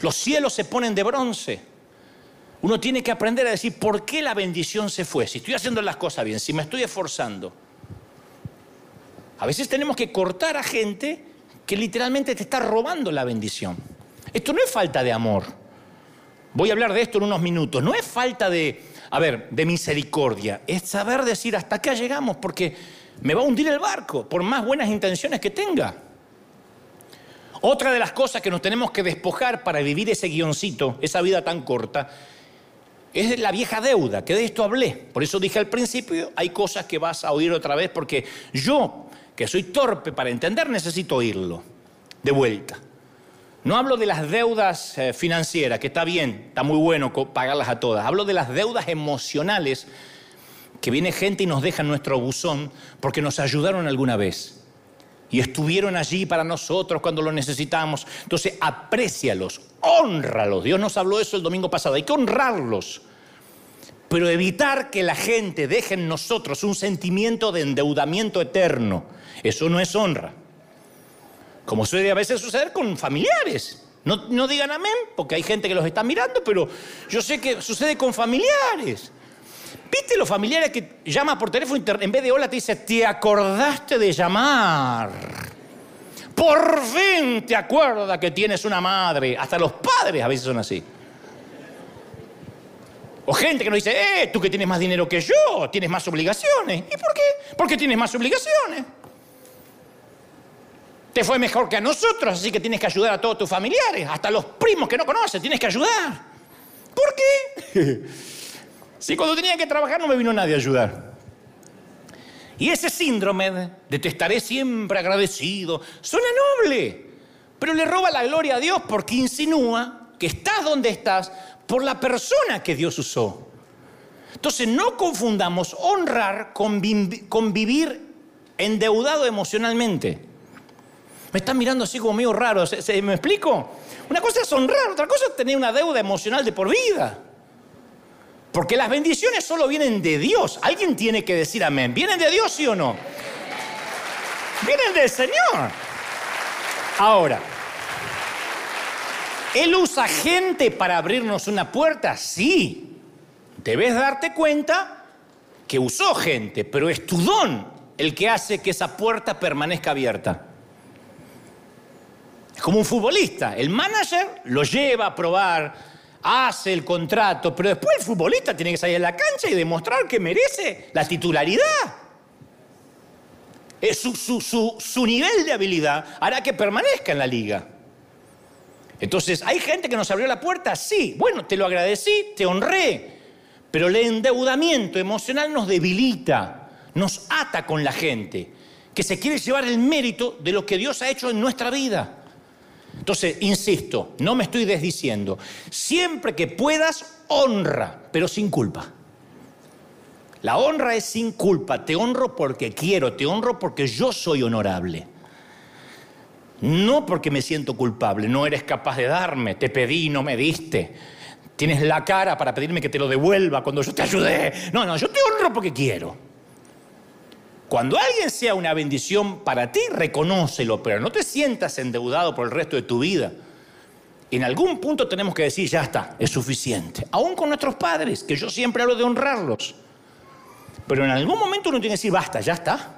Los cielos se ponen de bronce. Uno tiene que aprender a decir por qué la bendición se fue. Si estoy haciendo las cosas bien, si me estoy esforzando. A veces tenemos que cortar a gente que literalmente te está robando la bendición. Esto no es falta de amor. Voy a hablar de esto en unos minutos. No es falta de, a ver, de misericordia. Es saber decir hasta acá llegamos porque me va a hundir el barco por más buenas intenciones que tenga. Otra de las cosas que nos tenemos que despojar para vivir ese guioncito, esa vida tan corta, es la vieja deuda, que de esto hablé. Por eso dije al principio, hay cosas que vas a oír otra vez porque yo que soy torpe para entender, necesito oírlo de vuelta. No hablo de las deudas eh, financieras, que está bien, está muy bueno pagarlas a todas. Hablo de las deudas emocionales que viene gente y nos deja nuestro buzón porque nos ayudaron alguna vez. Y estuvieron allí para nosotros cuando lo necesitamos. Entonces, aprécialos, honralos. Dios nos habló eso el domingo pasado. Hay que honrarlos pero evitar que la gente deje en nosotros un sentimiento de endeudamiento eterno, eso no es honra. Como suele a veces suceder con familiares. No, digan amén, porque hay gente que los está mirando, pero yo sé que sucede con familiares. ¿Viste los familiares que llama por teléfono en vez de hola te dice, te acordaste de llamar? Por fin te acuerdas que tienes una madre. Hasta los padres a veces son así. O gente que nos dice, eh, tú que tienes más dinero que yo, tienes más obligaciones. ¿Y por qué? Porque tienes más obligaciones. Te fue mejor que a nosotros, así que tienes que ayudar a todos tus familiares, hasta los primos que no conoces, tienes que ayudar. ¿Por qué? si cuando tenía que trabajar no me vino nadie a ayudar. Y ese síndrome de te estaré siempre agradecido suena noble, pero le roba la gloria a Dios porque insinúa que estás donde estás por la persona que Dios usó. Entonces no confundamos honrar con, vivir endeudado emocionalmente. Me están mirando así como medio raro, me explico? Una cosa es honrar, otra cosa es tener una deuda emocional de por vida. Porque las bendiciones solo vienen de Dios. Alguien tiene que decir amén. ¿Vienen de Dios, sí o no? Vienen del Señor. Ahora, ¿Él usa gente para abrirnos una puerta? Sí. Debes darte cuenta que usó gente, pero es tu don el que hace que esa puerta permanezca abierta. Es como un futbolista. El manager lo lleva a probar, hace el contrato, pero después el futbolista tiene que salir a la cancha y demostrar que merece la titularidad. Su, su nivel de habilidad hará que permanezca en la liga. Entonces, ¿hay gente que nos abrió la puerta? Sí. Bueno, te lo agradecí, te honré. Pero el endeudamiento emocional nos debilita, nos ata con la gente, que se quiere llevar el mérito de lo que Dios ha hecho en nuestra vida. Entonces, insisto, no me estoy desdiciendo. Siempre que puedas, honra, pero sin culpa. La honra es sin culpa. Te honro porque quiero, te honro porque yo soy honorable. No porque me siento culpable, no eres capaz de darme, te pedí y no me diste. Tienes la cara para pedirme que te lo devuelva cuando yo te ayudé. No, no, yo te honro porque quiero. Cuando alguien sea una bendición para ti, reconócelo, pero no te sientas endeudado por el resto de tu vida. En algún punto tenemos que decir, ya está, es suficiente. Aún con nuestros padres, que yo siempre hablo de honrarlos. Pero en algún momento uno tiene que decir, basta, ya está.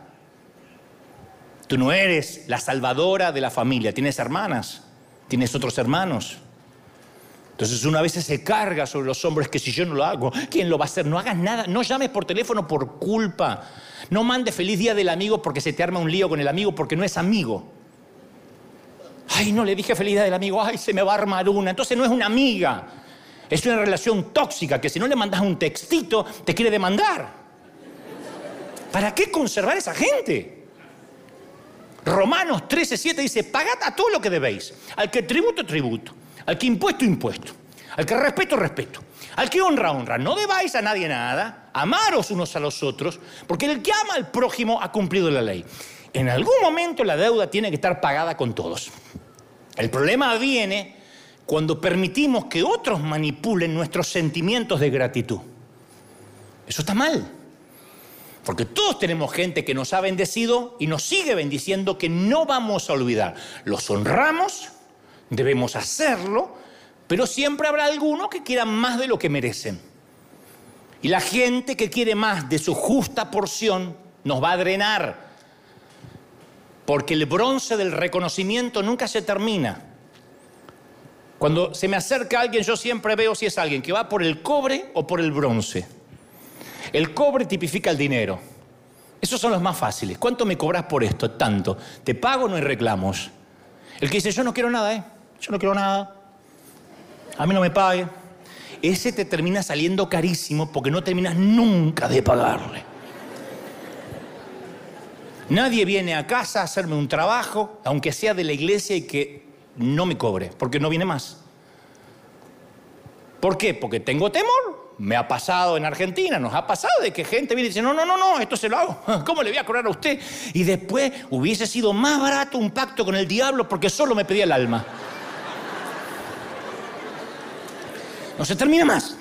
Tú no eres la salvadora de la familia, tienes hermanas, tienes otros hermanos. Entonces una vez se carga sobre los hombres que si yo no lo hago, ¿quién lo va a hacer? No hagas nada, no llames por teléfono por culpa. No mandes feliz día del amigo porque se te arma un lío con el amigo porque no es amigo. Ay, no le dije feliz día del amigo, ay, se me va a armar una. Entonces no es una amiga. Es una relación tóxica que si no le mandas un textito te quiere demandar. ¿Para qué conservar esa gente? Romanos 13, 7 dice, pagad a todo lo que debéis. Al que tributo, tributo. Al que impuesto, impuesto. Al que respeto, respeto. Al que honra, honra. No debáis a nadie nada. Amaros unos a los otros. Porque el que ama al prójimo ha cumplido la ley. En algún momento la deuda tiene que estar pagada con todos. El problema viene cuando permitimos que otros manipulen nuestros sentimientos de gratitud. Eso está mal. Porque todos tenemos gente que nos ha bendecido y nos sigue bendiciendo que no vamos a olvidar. Los honramos, debemos hacerlo, pero siempre habrá alguno que quiera más de lo que merecen. Y la gente que quiere más de su justa porción nos va a drenar. Porque el bronce del reconocimiento nunca se termina. Cuando se me acerca alguien, yo siempre veo si es alguien que va por el cobre o por el bronce. El cobre tipifica el dinero. Esos son los más fáciles. ¿Cuánto me cobras por esto? Tanto. Te pago, no hay reclamos. El que dice, yo no quiero nada, ¿eh? Yo no quiero nada. A mí no me pague. Ese te termina saliendo carísimo porque no terminas nunca de pagarle. Nadie viene a casa a hacerme un trabajo, aunque sea de la iglesia y que no me cobre, porque no viene más. ¿Por qué? Porque tengo temor me ha pasado en Argentina, nos ha pasado de que gente viene y dice, no, no, no, no, esto se lo hago. ¿Cómo le voy a cobrar a usted? Y después hubiese sido más barato un pacto con el diablo porque solo me pedía el alma. No se termina más.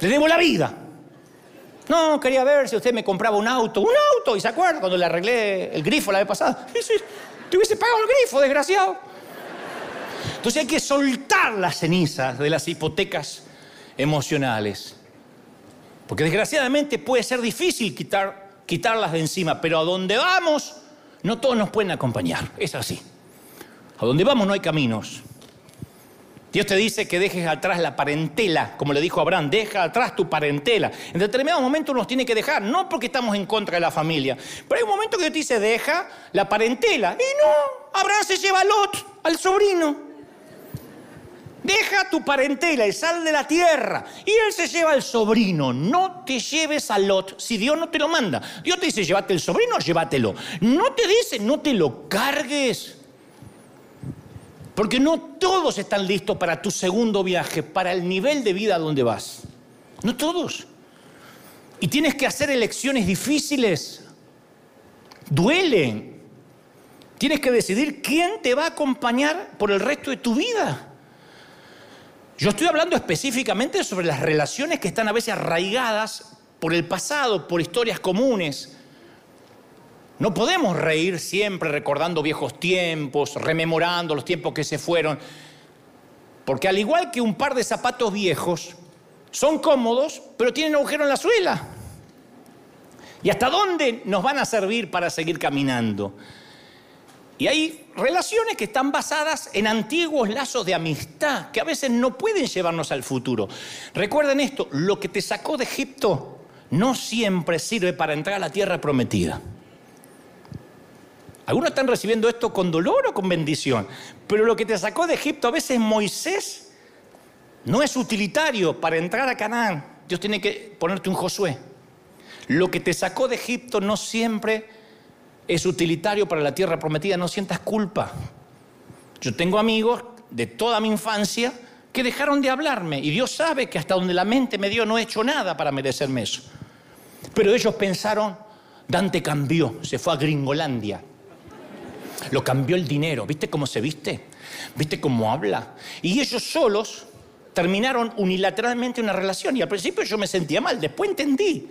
Le debo la vida. No, quería ver si usted me compraba un auto. Un auto, ¿y se acuerda cuando le arreglé el grifo la vez pasada? Sí, te hubiese pagado el grifo, desgraciado. Entonces hay que soltar las cenizas de las hipotecas emocionales. Porque desgraciadamente puede ser difícil quitar, quitarlas de encima, pero a donde vamos, no todos nos pueden acompañar. Es así. A donde vamos no hay caminos. Dios te dice que dejes atrás la parentela, como le dijo Abraham, deja atrás tu parentela. En determinado momento nos tiene que dejar, no porque estamos en contra de la familia, pero hay un momento que Dios te dice, deja la parentela. Y no, Abraham se lleva a Lot, al sobrino. Deja tu parentela y sal de la tierra. Y él se lleva al sobrino. No te lleves a Lot si Dios no te lo manda. Dios te dice, llévate el sobrino, llévatelo. No te dice, no te lo cargues. Porque no todos están listos para tu segundo viaje, para el nivel de vida donde vas. No todos. Y tienes que hacer elecciones difíciles. duelen. Tienes que decidir quién te va a acompañar por el resto de tu vida. Yo estoy hablando específicamente sobre las relaciones que están a veces arraigadas por el pasado, por historias comunes. No podemos reír siempre recordando viejos tiempos, rememorando los tiempos que se fueron, porque al igual que un par de zapatos viejos, son cómodos, pero tienen agujero en la suela. ¿Y hasta dónde nos van a servir para seguir caminando? Y hay relaciones que están basadas en antiguos lazos de amistad que a veces no pueden llevarnos al futuro. Recuerden esto, lo que te sacó de Egipto no siempre sirve para entrar a la tierra prometida. Algunos están recibiendo esto con dolor o con bendición, pero lo que te sacó de Egipto a veces Moisés no es utilitario para entrar a Canaán. Dios tiene que ponerte un Josué. Lo que te sacó de Egipto no siempre es utilitario para la tierra prometida, no sientas culpa. Yo tengo amigos de toda mi infancia que dejaron de hablarme y Dios sabe que hasta donde la mente me dio no he hecho nada para merecerme eso. Pero ellos pensaron, Dante cambió, se fue a Gringolandia. Lo cambió el dinero, ¿viste cómo se viste? ¿Viste cómo habla? Y ellos solos terminaron unilateralmente una relación y al principio yo me sentía mal, después entendí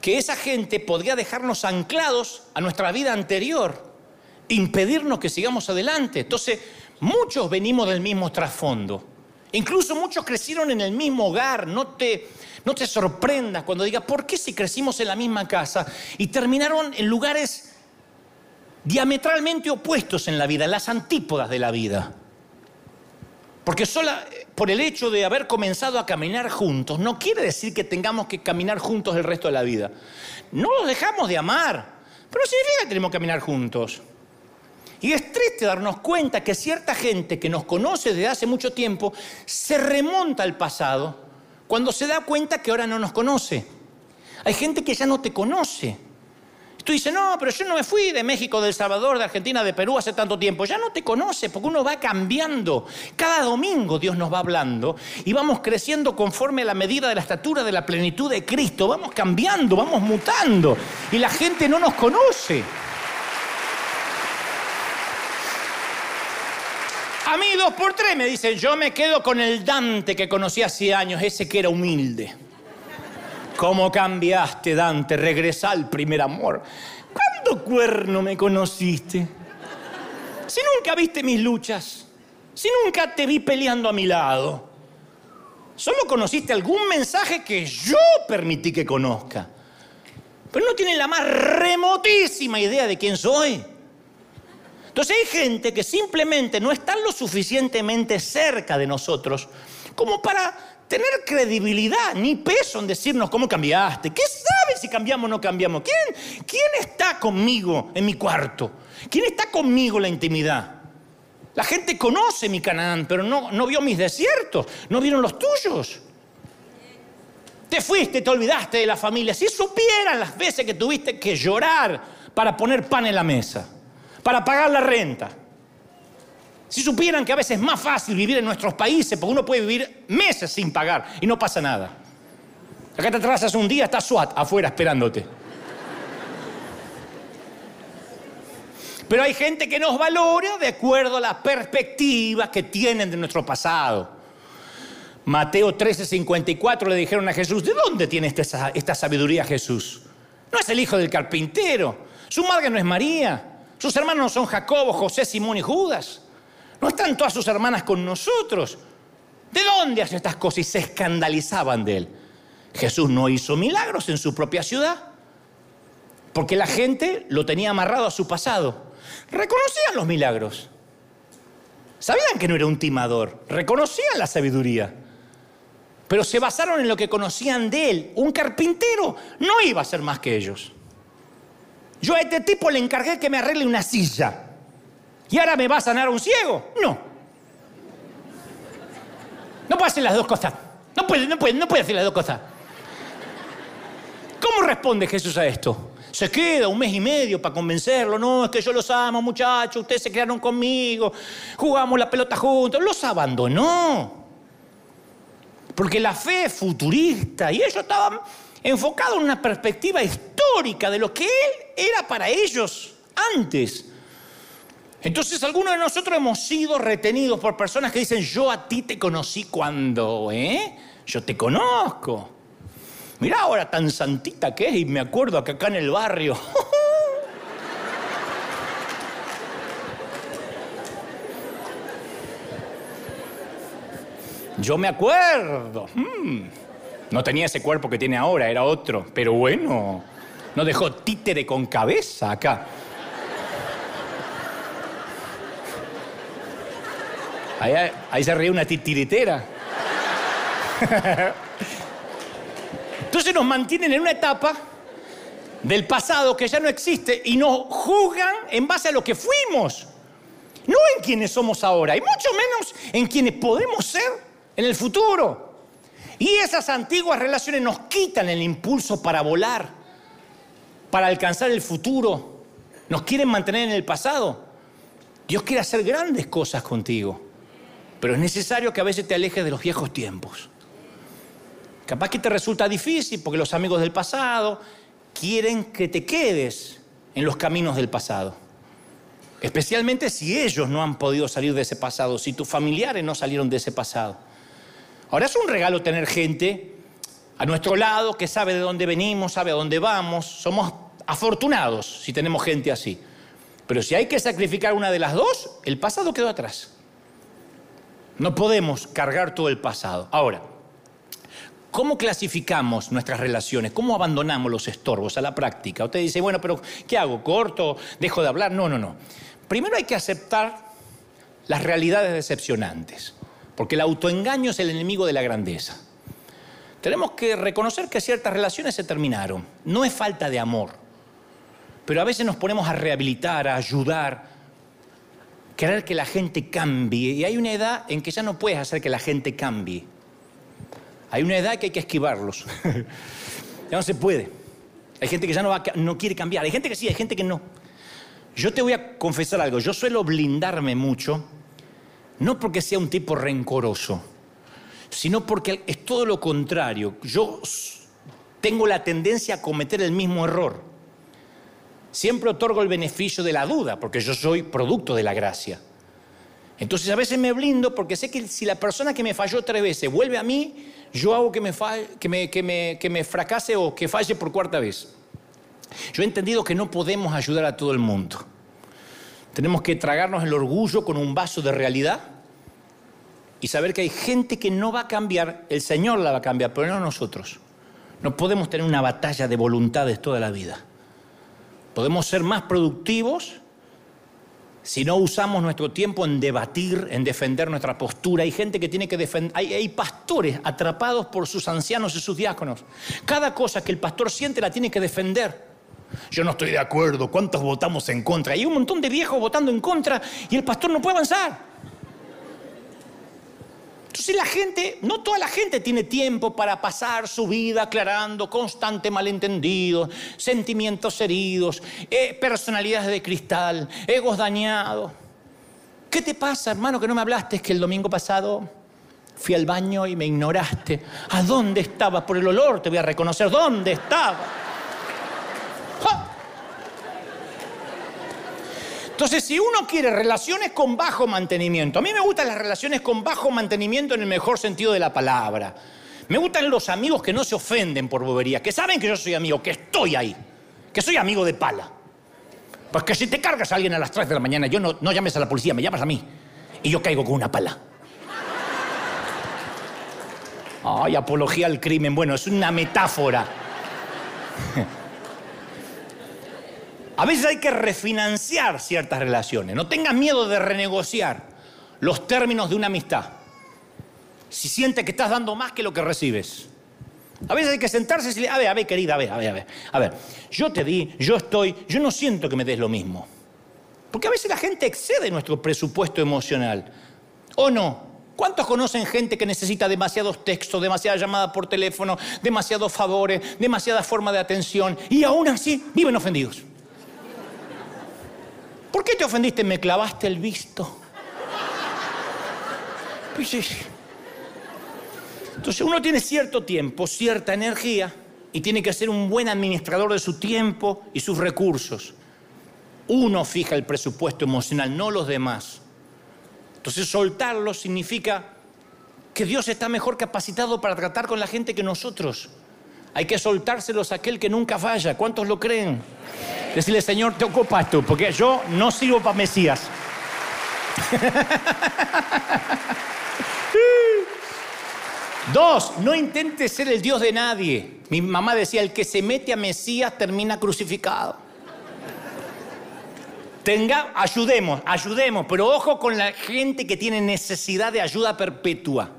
que esa gente podría dejarnos anclados a nuestra vida anterior, impedirnos que sigamos adelante. Entonces, muchos venimos del mismo trasfondo. Incluso muchos crecieron en el mismo hogar. No te, no te sorprendas cuando digas, ¿por qué si crecimos en la misma casa? Y terminaron en lugares diametralmente opuestos en la vida, en las antípodas de la vida. Porque sola, por el hecho de haber comenzado a caminar juntos, no quiere decir que tengamos que caminar juntos el resto de la vida. No los dejamos de amar, pero significa que tenemos que caminar juntos. Y es triste darnos cuenta que cierta gente que nos conoce desde hace mucho tiempo se remonta al pasado cuando se da cuenta que ahora no nos conoce. Hay gente que ya no te conoce Tú dices, no, pero yo no me fui de México, de El Salvador, de Argentina, de Perú hace tanto tiempo. Ya no te conoce porque uno va cambiando. Cada domingo Dios nos va hablando y vamos creciendo conforme a la medida de la estatura de la plenitud de Cristo. Vamos cambiando, vamos mutando y la gente no nos conoce. A mí dos por tres me dicen, yo me quedo con el Dante que conocí hace años, ese que era humilde. ¿Cómo cambiaste, Dante? Regresa al primer amor. ¿Cuándo cuerno me conociste? Si nunca viste mis luchas, si nunca te vi peleando a mi lado, solo conociste algún mensaje que yo permití que conozca. Pero no tiene la más remotísima idea de quién soy. Entonces hay gente que simplemente no está lo suficientemente cerca de nosotros como para tener credibilidad ni peso en decirnos cómo cambiaste. ¿Qué sabes si cambiamos o no cambiamos? ¿Quién, ¿Quién está conmigo en mi cuarto? ¿Quién está conmigo en la intimidad? La gente conoce mi Canaán, pero no, no vio mis desiertos, no vieron los tuyos. Te fuiste, te olvidaste de la familia. Si supieran las veces que tuviste que llorar para poner pan en la mesa, para pagar la renta, si supieran que a veces es más fácil vivir en nuestros países, porque uno puede vivir meses sin pagar y no pasa nada. Acá te atrasas un día, está SWAT afuera esperándote. Pero hay gente que nos valora de acuerdo a las perspectivas que tienen de nuestro pasado. Mateo 13:54 le dijeron a Jesús, ¿de dónde tiene esta, esta sabiduría Jesús? No es el hijo del carpintero, su madre no es María, sus hermanos no son Jacobo, José, Simón y Judas. ¿No están todas sus hermanas con nosotros? ¿De dónde hace estas cosas? Y se escandalizaban de él. Jesús no hizo milagros en su propia ciudad, porque la gente lo tenía amarrado a su pasado. Reconocían los milagros. Sabían que no era un timador, reconocían la sabiduría, pero se basaron en lo que conocían de él. Un carpintero no iba a ser más que ellos. Yo a este tipo le encargué que me arregle una silla. ¿Y ahora me va a sanar un ciego? No. No puede hacer las dos cosas. No puede, no puede, no puede hacer las dos cosas. ¿Cómo responde Jesús a esto? Se queda un mes y medio para convencerlo. No, es que yo los amo, muchachos. Ustedes se quedaron conmigo. Jugamos la pelota juntos. Los abandonó. Porque la fe es futurista y ellos estaban enfocados en una perspectiva histórica de lo que Él era para ellos antes. Entonces algunos de nosotros hemos sido retenidos por personas que dicen, yo a ti te conocí cuando, ¿eh? Yo te conozco. Mirá ahora tan santita que es y me acuerdo que acá en el barrio. Yo me acuerdo. Mm. No tenía ese cuerpo que tiene ahora, era otro. Pero bueno, no dejó títere con cabeza acá. Ahí, se ríe una titiritera. Entonces nos mantienen en una etapa del pasado que ya no existe y nos juzgan en base a lo que fuimos, no en quienes somos ahora, y mucho menos en quienes podemos ser en el futuro. Y esas antiguas relaciones nos quitan el impulso para volar, para alcanzar el futuro. Nos quieren mantener en el pasado. Dios quiere hacer grandes cosas contigo. Pero es necesario que a veces te alejes de los viejos tiempos. Capaz que te resulta difícil porque los amigos del pasado quieren que te quedes en los caminos del pasado. Especialmente si ellos no han podido salir de ese pasado, si tus familiares no salieron de ese pasado. Ahora es un regalo tener gente a nuestro lado que sabe de dónde venimos, sabe a dónde vamos. Somos afortunados si tenemos gente así. Pero si hay que sacrificar una de las dos, el pasado quedó atrás. No podemos cargar todo el pasado. Ahora, ¿cómo clasificamos nuestras relaciones? ¿Cómo abandonamos los estorbos a la práctica? Usted dice, bueno, pero ¿qué hago? ¿Corto? ¿Dejo de hablar? No, no, no. Primero hay que aceptar las realidades decepcionantes, porque el autoengaño es el enemigo de la grandeza. Tenemos que reconocer que ciertas relaciones se terminaron. No es falta de amor, pero a veces nos ponemos a rehabilitar, a ayudar, querer que la gente cambie. Y hay una edad en que ya no puedes hacer que la gente cambie. Hay una edad que hay que esquivarlos. ya no se puede. Hay gente que ya no, no quiere cambiar. Hay gente que sí, hay gente que no. Yo te voy a confesar algo. Yo suelo blindarme mucho, no porque sea un tipo rencoroso, sino porque es todo lo contrario. Yo tengo la tendencia a cometer el mismo error. Siempre otorgo el beneficio de la duda, porque yo soy producto de la gracia. Entonces a veces me blindo porque sé que si la persona que me falló tres veces vuelve a mí, yo hago que me, fracase o que falle por cuarta vez. Yo he entendido que no podemos ayudar a todo el mundo. Tenemos que tragarnos el orgullo con un vaso de realidad y saber que hay gente que no va a cambiar, el Señor la va a cambiar, pero no nosotros. No podemos tener una batalla de voluntades toda la vida. Podemos ser más productivos si no usamos nuestro tiempo en debatir, en defender nuestra postura. Hay gente que tiene que defender, hay, pastores atrapados por sus ancianos y sus diáconos. Cada cosa que el pastor siente la tiene que defender. Yo no estoy de acuerdo, ¿cuántos votamos en contra? Hay un montón de viejos votando en contra y el pastor no puede avanzar. Entonces la gente, no toda la gente tiene tiempo para pasar su vida aclarando constante malentendidos, sentimientos heridos, eh, personalidades de cristal, egos dañados. ¿Qué te pasa, hermano, que no me hablaste? Es que el domingo pasado fui al baño y me ignoraste. ¿A dónde estabas? Por el olor te voy a reconocer. ¿Dónde estaba? Entonces, si uno quiere relaciones con bajo mantenimiento, a mí me gustan las relaciones con bajo mantenimiento en el mejor sentido de la palabra. Me gustan los amigos que no se ofenden por bobería, que saben que yo soy amigo, que estoy ahí, que soy amigo de pala. Pues que si te cargas a alguien a las 3 de la mañana, yo no, no llames a la policía, me llamas a mí. Y yo caigo con una pala. Ay, apología al crimen. Bueno, es una metáfora. A veces hay que refinanciar ciertas relaciones. No tengas miedo de renegociar los términos de una amistad. Si sientes que estás dando más que lo que recibes. A veces hay que sentarse y decirle, a ver, a ver, querida, a ver, a ver, a ver. A ver, yo te di, yo estoy, yo no siento que me des lo mismo. Porque a veces la gente excede nuestro presupuesto emocional. ¿O no? ¿Cuántos conocen gente que necesita demasiados textos, demasiada llamada por teléfono, demasiados favores, demasiada forma de atención y aún así viven ofendidos? ¿Por qué te ofendiste? Me clavaste el visto. Entonces uno tiene cierto tiempo, cierta energía y tiene que ser un buen administrador de su tiempo y sus recursos. Uno fija el presupuesto emocional, no los demás. Entonces soltarlo significa que Dios está mejor capacitado para tratar con la gente que nosotros. Hay que soltárselos a aquel que nunca falla. ¿Cuántos lo creen? Decirle, Señor, te ocupas tú, porque yo no sirvo para Mesías. Dos, no intentes ser el Dios de nadie. Mi mamá decía, el que se mete a Mesías termina crucificado. Tenga, ayudemos, ayudemos, pero ojo con la gente que tiene necesidad de ayuda perpetua.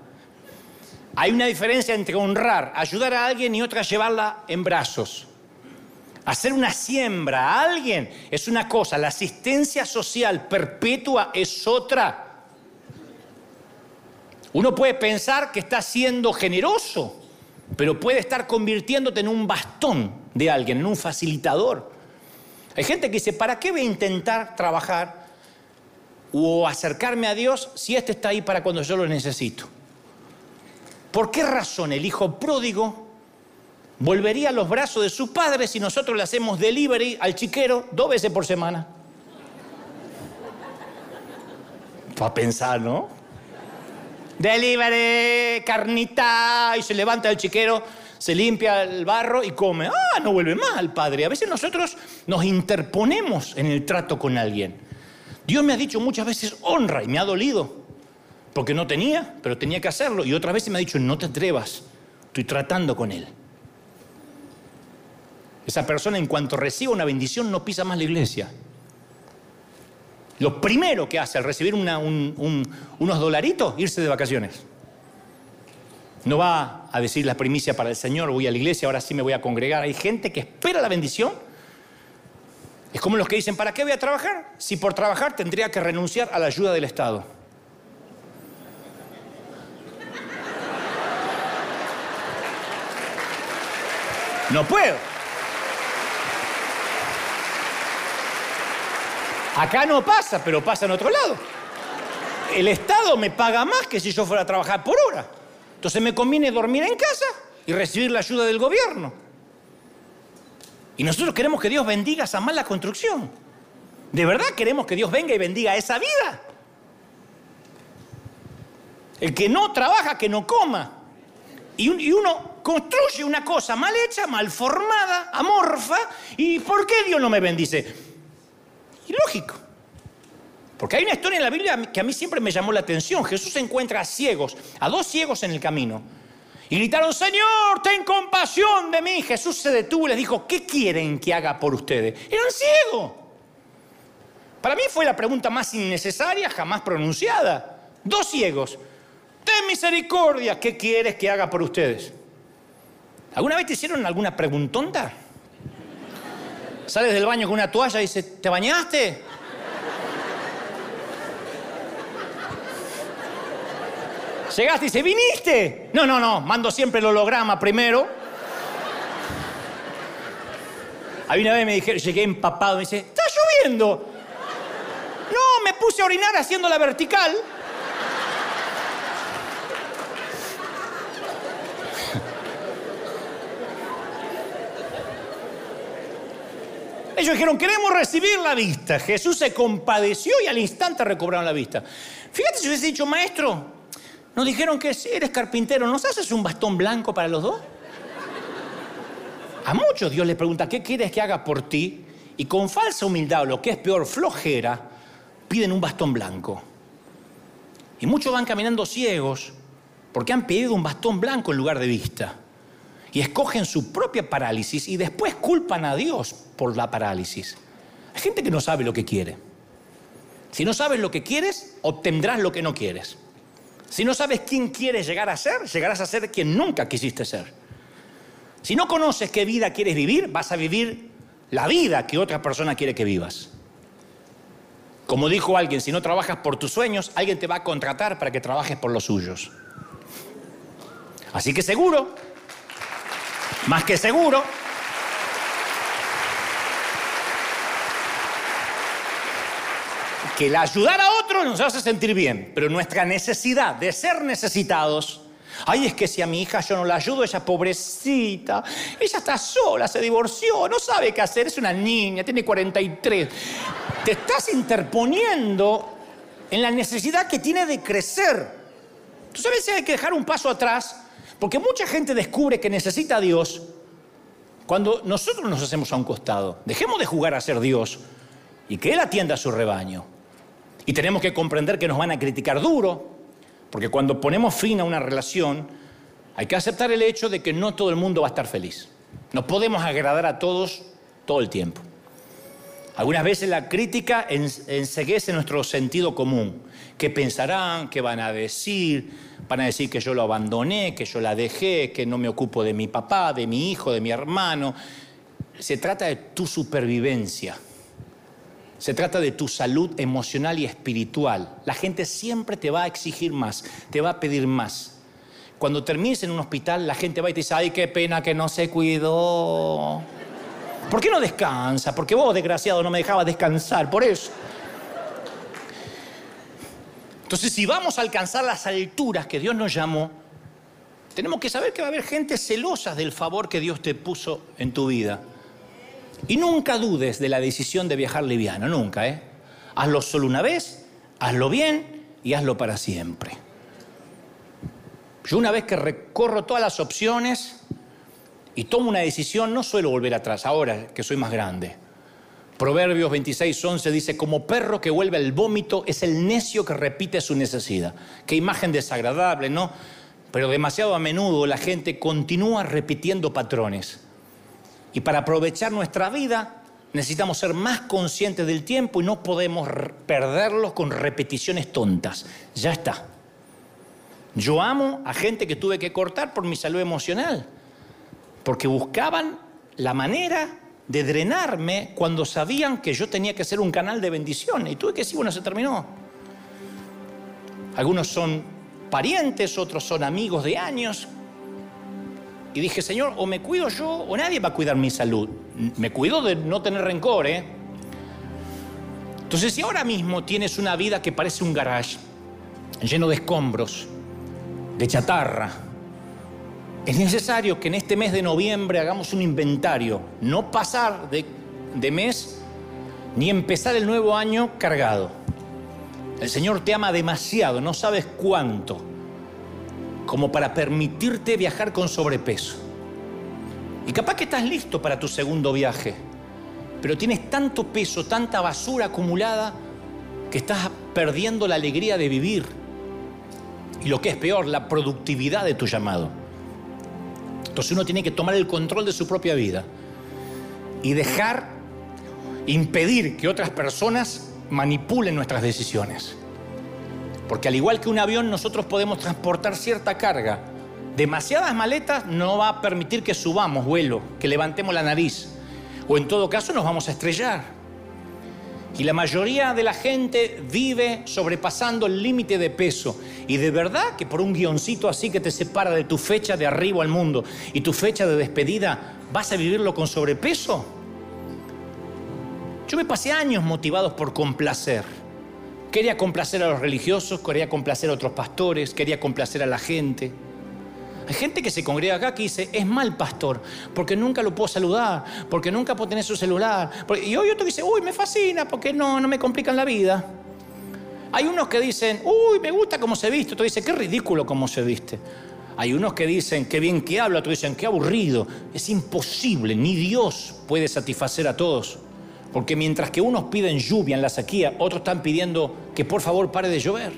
Hay una diferencia entre honrar, ayudar a alguien y otra llevarla en brazos. Hacer una siembra a alguien es una cosa, la asistencia social perpetua es otra. Uno puede pensar que está siendo generoso, pero puede estar convirtiéndote en un bastón de alguien, en un facilitador. Hay gente que dice, ¿para qué voy a intentar trabajar o acercarme a Dios si este está ahí para cuando yo lo necesito? ¿Por qué razón el hijo pródigo volvería a los brazos de sus padres si nosotros le hacemos delivery al chiquero dos veces por semana? Para pensar, ¿no? Delivery, carnita, y se levanta el chiquero, se limpia el barro y come. Ah, no vuelve más al padre. A veces nosotros nos interponemos en el trato con alguien. Dios me ha dicho muchas veces honra y me ha dolido. Porque no tenía, pero tenía que hacerlo. Y otra vez me ha dicho, no te atrevas, estoy tratando con él. Esa persona en cuanto reciba una bendición no pisa más la iglesia. Lo primero que hace al recibir unos dolaritos, irse de vacaciones. No va a decir la primicia para el Señor, voy a la iglesia, ahora sí me voy a congregar. Hay gente que espera la bendición. Es como los que dicen, ¿para qué voy a trabajar? Si por trabajar tendría que renunciar a la ayuda del Estado. No puedo. Acá no pasa, pero pasa en otro lado. El Estado me paga más que si yo fuera a trabajar por hora. Entonces me conviene dormir en casa y recibir la ayuda del gobierno. Y nosotros queremos que Dios bendiga esa mala construcción. ¿De verdad queremos que Dios venga y bendiga esa vida? El que no trabaja, que no coma. Y, uno construye una cosa mal hecha, mal formada, amorfa, ¿y por qué Dios no me bendice? Y lógico. Porque hay una historia en la Biblia que a mí siempre me llamó la atención. Jesús encuentra a ciegos, a dos ciegos en el camino. Y gritaron, Señor, ten compasión de mí. Jesús se detuvo y les dijo, ¿qué quieren que haga por ustedes? Eran ciegos. Para mí fue la pregunta más innecesaria jamás pronunciada. Dos ciegos. Ten misericordia, ¿qué quieres que haga por ustedes? ¿Alguna vez te hicieron alguna preguntonta? Sales del baño con una toalla y dices, ¿te bañaste? Llegaste y dice, ¿viniste? No, no, no, mando siempre el holograma primero. Hay una vez me dijeron, llegué empapado, me dice, está lloviendo. No, me puse a orinar haciendo la vertical. Ellos dijeron, queremos recibir la vista. Jesús se compadeció y al instante recobraron la vista. Fíjate si hubiese dicho, maestro, nos dijeron que eres carpintero, ¿nos haces un bastón blanco para los dos? A muchos Dios les pregunta, ¿qué quieres que haga por ti? Y con falsa humildad, o lo que es peor, flojera, piden un bastón blanco. Y muchos van caminando ciegos porque han pedido un bastón blanco en lugar de vista y escogen su propia parálisis y después culpan a Dios por la parálisis. Hay gente que no sabe lo que quiere. Si no sabes lo que quieres, obtendrás lo que no quieres. Si no sabes quién quieres llegar a ser, llegarás a ser quien nunca quisiste ser. Si no conoces qué vida quieres vivir, vas a vivir la vida que otra persona quiere que vivas. Como dijo alguien, si no trabajas por tus sueños, alguien te va a contratar para que trabajes por los suyos. Así que seguro más que seguro. Que el ayudar a otros nos hace sentir bien, pero nuestra necesidad de ser necesitados Ay, es que si a mi hija yo no la ayudo, ella pobrecita, ella está sola, se divorció, no sabe qué hacer, es una niña, tiene 43. Te estás interponiendo en la necesidad que tiene de crecer. Entonces a veces hay que dejar un paso atrás, porque mucha gente descubre que necesita a Dios cuando nosotros nos hacemos a un costado. Dejemos de jugar a ser Dios y que Él atienda a su rebaño. Y tenemos que comprender que nos van a criticar duro, porque cuando ponemos fin a una relación, hay que aceptar el hecho de que no todo el mundo va a estar feliz. No podemos agradar a todos todo el tiempo. Algunas veces la crítica enseguece nuestro sentido común. ¿Qué pensarán? ¿Qué van a decir? Van a decir que yo lo abandoné, que yo la dejé, que no me ocupo de mi papá, de mi hijo, de mi hermano. Se trata de tu supervivencia. Se trata de tu salud emocional y espiritual. La gente siempre te va a exigir más, te va a pedir más. Cuando termines en un hospital, la gente va y te dice, ay, qué pena que no se cuidó. ¿Por qué no descansa? Porque vos, desgraciado, no me dejabas descansar, por eso. Entonces, si vamos a alcanzar las alturas que Dios nos llamó, tenemos que saber que va a haber gente celosa del favor que Dios te puso en tu vida. Y nunca dudes de la decisión de viajar liviano, nunca, ¿eh? Hazlo solo una vez, hazlo bien y hazlo para siempre. Yo una vez que recorro todas las opciones y tomo una decisión, no suelo volver atrás, ahora que soy más grande. Proverbios 26, 11 dice, como perro que vuelve al vómito es el necio que repite su necesidad. Qué imagen desagradable, ¿no? Pero demasiado a menudo la gente continúa repitiendo patrones. Y para aprovechar nuestra vida necesitamos ser más conscientes del tiempo y no podemos perderlo con repeticiones tontas. Ya está. Yo amo a gente que tuve que cortar por mi salud emocional, porque buscaban la manera de drenarme cuando sabían que yo tenía que ser un canal de bendición. Y tuve que decir, bueno, se terminó. Algunos son parientes, otros son amigos de años, y dije, Señor, o me cuido yo o nadie va a cuidar mi salud. Me cuido de no tener rencor, ¿eh? Entonces, si ahora mismo tienes una vida que parece un garage, lleno de escombros, de chatarra, es necesario que en este mes de noviembre hagamos un inventario, no pasar de, mes ni empezar el nuevo año cargado. El Señor te ama demasiado, no sabes cuánto como para permitirte viajar con sobrepeso. Y capaz que estás listo para tu segundo viaje, pero tienes tanto peso, tanta basura acumulada, que estás perdiendo la alegría de vivir. Y lo que es peor, la productividad de tu llamado. Entonces uno tiene que tomar el control de su propia vida y dejar, impedir que otras personas manipulen nuestras decisiones. Porque al igual que un avión, nosotros podemos transportar cierta carga. Demasiadas maletas no va a permitir que subamos vuelo, que levantemos la nariz. O en todo caso nos vamos a estrellar. Y la mayoría de la gente vive sobrepasando el límite de peso. Y de verdad que por un guioncito así que te separa de tu fecha de arribo al mundo y tu fecha de despedida, ¿vas a vivirlo con sobrepeso? Yo me pasé años motivados por complacer Quería complacer a los religiosos, quería complacer a otros pastores, quería complacer a la gente. Hay gente que se congrega acá que dice, es mal pastor, porque nunca lo puedo saludar, porque nunca puedo tener su celular. Y hoy otro dice, uy, me fascina, porque no, no me complican la vida. Hay unos que dicen, uy, me gusta cómo se viste. Otro dice, qué ridículo cómo se viste. Hay unos que dicen, qué bien que habla. Otros dicen, qué aburrido. Es imposible, ni Dios puede satisfacer a todos. Porque mientras que unos piden lluvia en la sequía, otros están pidiendo que por favor pare de llover.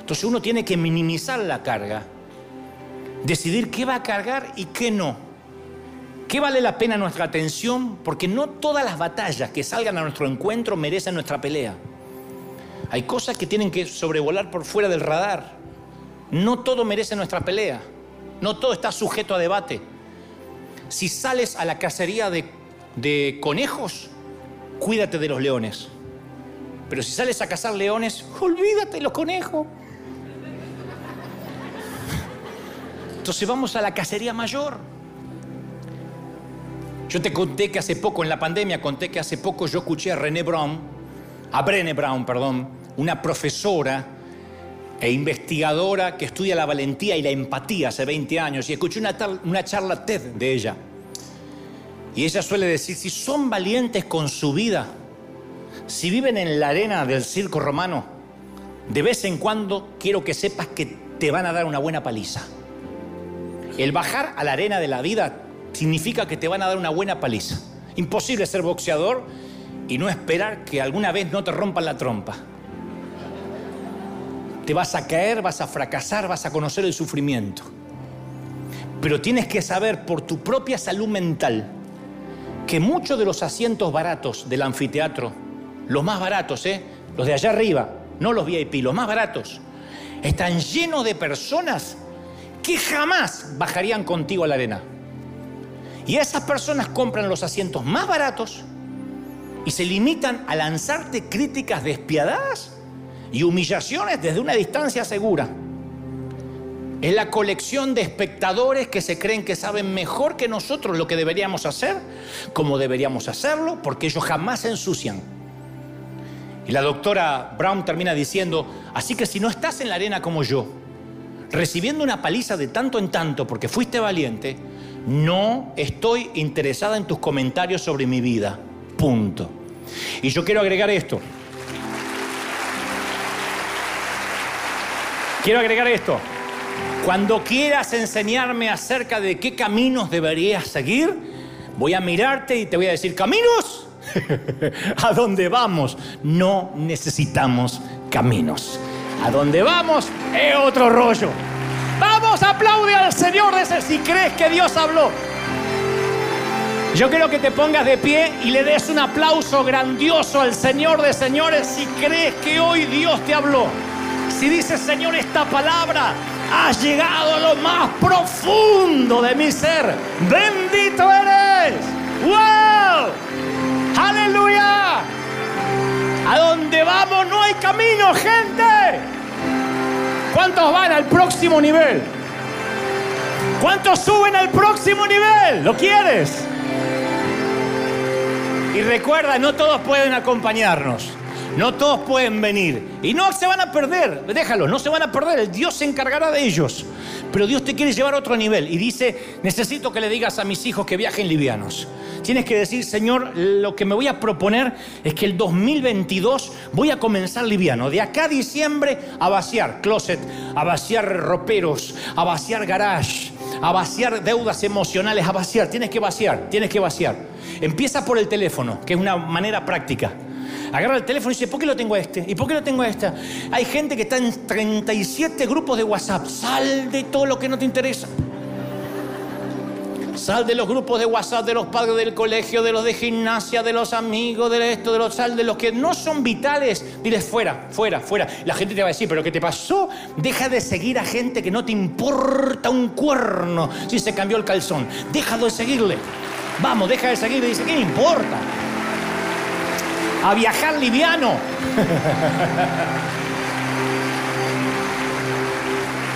Entonces uno tiene que minimizar la carga, decidir qué va a cargar y qué no. ¿Qué vale la pena nuestra atención? Porque no todas las batallas que salgan a nuestro encuentro merecen nuestra pelea. Hay cosas que tienen que sobrevolar por fuera del radar. No todo merece nuestra pelea. No todo está sujeto a debate. Si sales a la cacería de conejos, cuídate de los leones. Pero si sales a cazar leones, olvídate de los conejos. Entonces vamos a la cacería mayor. Yo te conté que hace poco, en la pandemia, conté que hace poco yo escuché a René Brown, a Brené Brown, perdón, una profesora e investigadora que estudia la valentía y la empatía hace 20 años y escuché una, una charla TED de ella. Y ella suele decir, si son valientes con su vida, si viven en la arena del circo romano, de vez en cuando quiero que sepas que te van a dar una buena paliza. El bajar a la arena de la vida significa que te van a dar una buena paliza. Imposible ser boxeador y no esperar que alguna vez no te rompan la trompa. Te vas a caer, vas a fracasar, vas a conocer el sufrimiento. Pero tienes que saber por tu propia salud mental que muchos de los asientos baratos del anfiteatro, los más baratos, ¿eh? los de allá arriba, no los VIP, los más baratos, están llenos de personas que jamás bajarían contigo a la arena. Y esas personas compran los asientos más baratos y se limitan a lanzarte críticas despiadadas y humillaciones desde una distancia segura. Es la colección de espectadores que se creen que saben mejor que nosotros lo que deberíamos hacer, como deberíamos hacerlo, porque ellos jamás se ensucian. Y la doctora Brown termina diciendo, así que si no estás en la arena como yo, recibiendo una paliza de tanto en tanto porque fuiste valiente, no estoy interesada en tus comentarios sobre mi vida. Punto. Y yo quiero agregar esto. Quiero agregar esto. Cuando quieras enseñarme acerca de qué caminos deberías seguir, voy a mirarte y te voy a decir, caminos, a dónde vamos no necesitamos caminos. A dónde vamos es otro rollo. Vamos, aplaude al Señor de ese si crees que Dios habló. Yo quiero que te pongas de pie y le des un aplauso grandioso al Señor de señores si crees que hoy Dios te habló. Si dices, Señor, esta palabra ha llegado a lo más profundo de mi ser. Bendito eres. ¡Wow! ¡Aleluya! A donde vamos no hay camino, gente. ¿Cuántos van al próximo nivel? ¿Cuántos suben al próximo nivel? ¿Lo quieres? Y recuerda, no todos pueden acompañarnos. No todos pueden venir. Y no se van a perder. Déjalo, no se van a perder. Dios se encargará de ellos. Pero Dios te quiere llevar a otro nivel. Y dice, necesito que le digas a mis hijos que viajen livianos. Tienes que decir, Señor, lo que me voy a proponer es que el 2022 voy a comenzar liviano. De acá a diciembre a vaciar closet, a vaciar roperos, a vaciar garage, a vaciar deudas emocionales, a vaciar. Tienes que vaciar, tienes que vaciar. Empieza por el teléfono, que es una manera práctica. Agarra el teléfono y dice, ¿por qué lo tengo a este? ¿Y por qué lo tengo a esta? Hay gente que está en 37 grupos de WhatsApp. Sal de todo lo que no te interesa. Sal de los grupos de WhatsApp de los padres del colegio, de los de gimnasia, de los amigos, de esto, de los sal, de los que no son vitales. Diles fuera, fuera, fuera. La gente te va a decir, ¿pero qué te pasó? Deja de seguir a gente que no te importa un cuerno si se cambió el calzón. Deja de seguirle. Vamos, deja de seguirle. Dice, ¿qué me importa? A viajar liviano.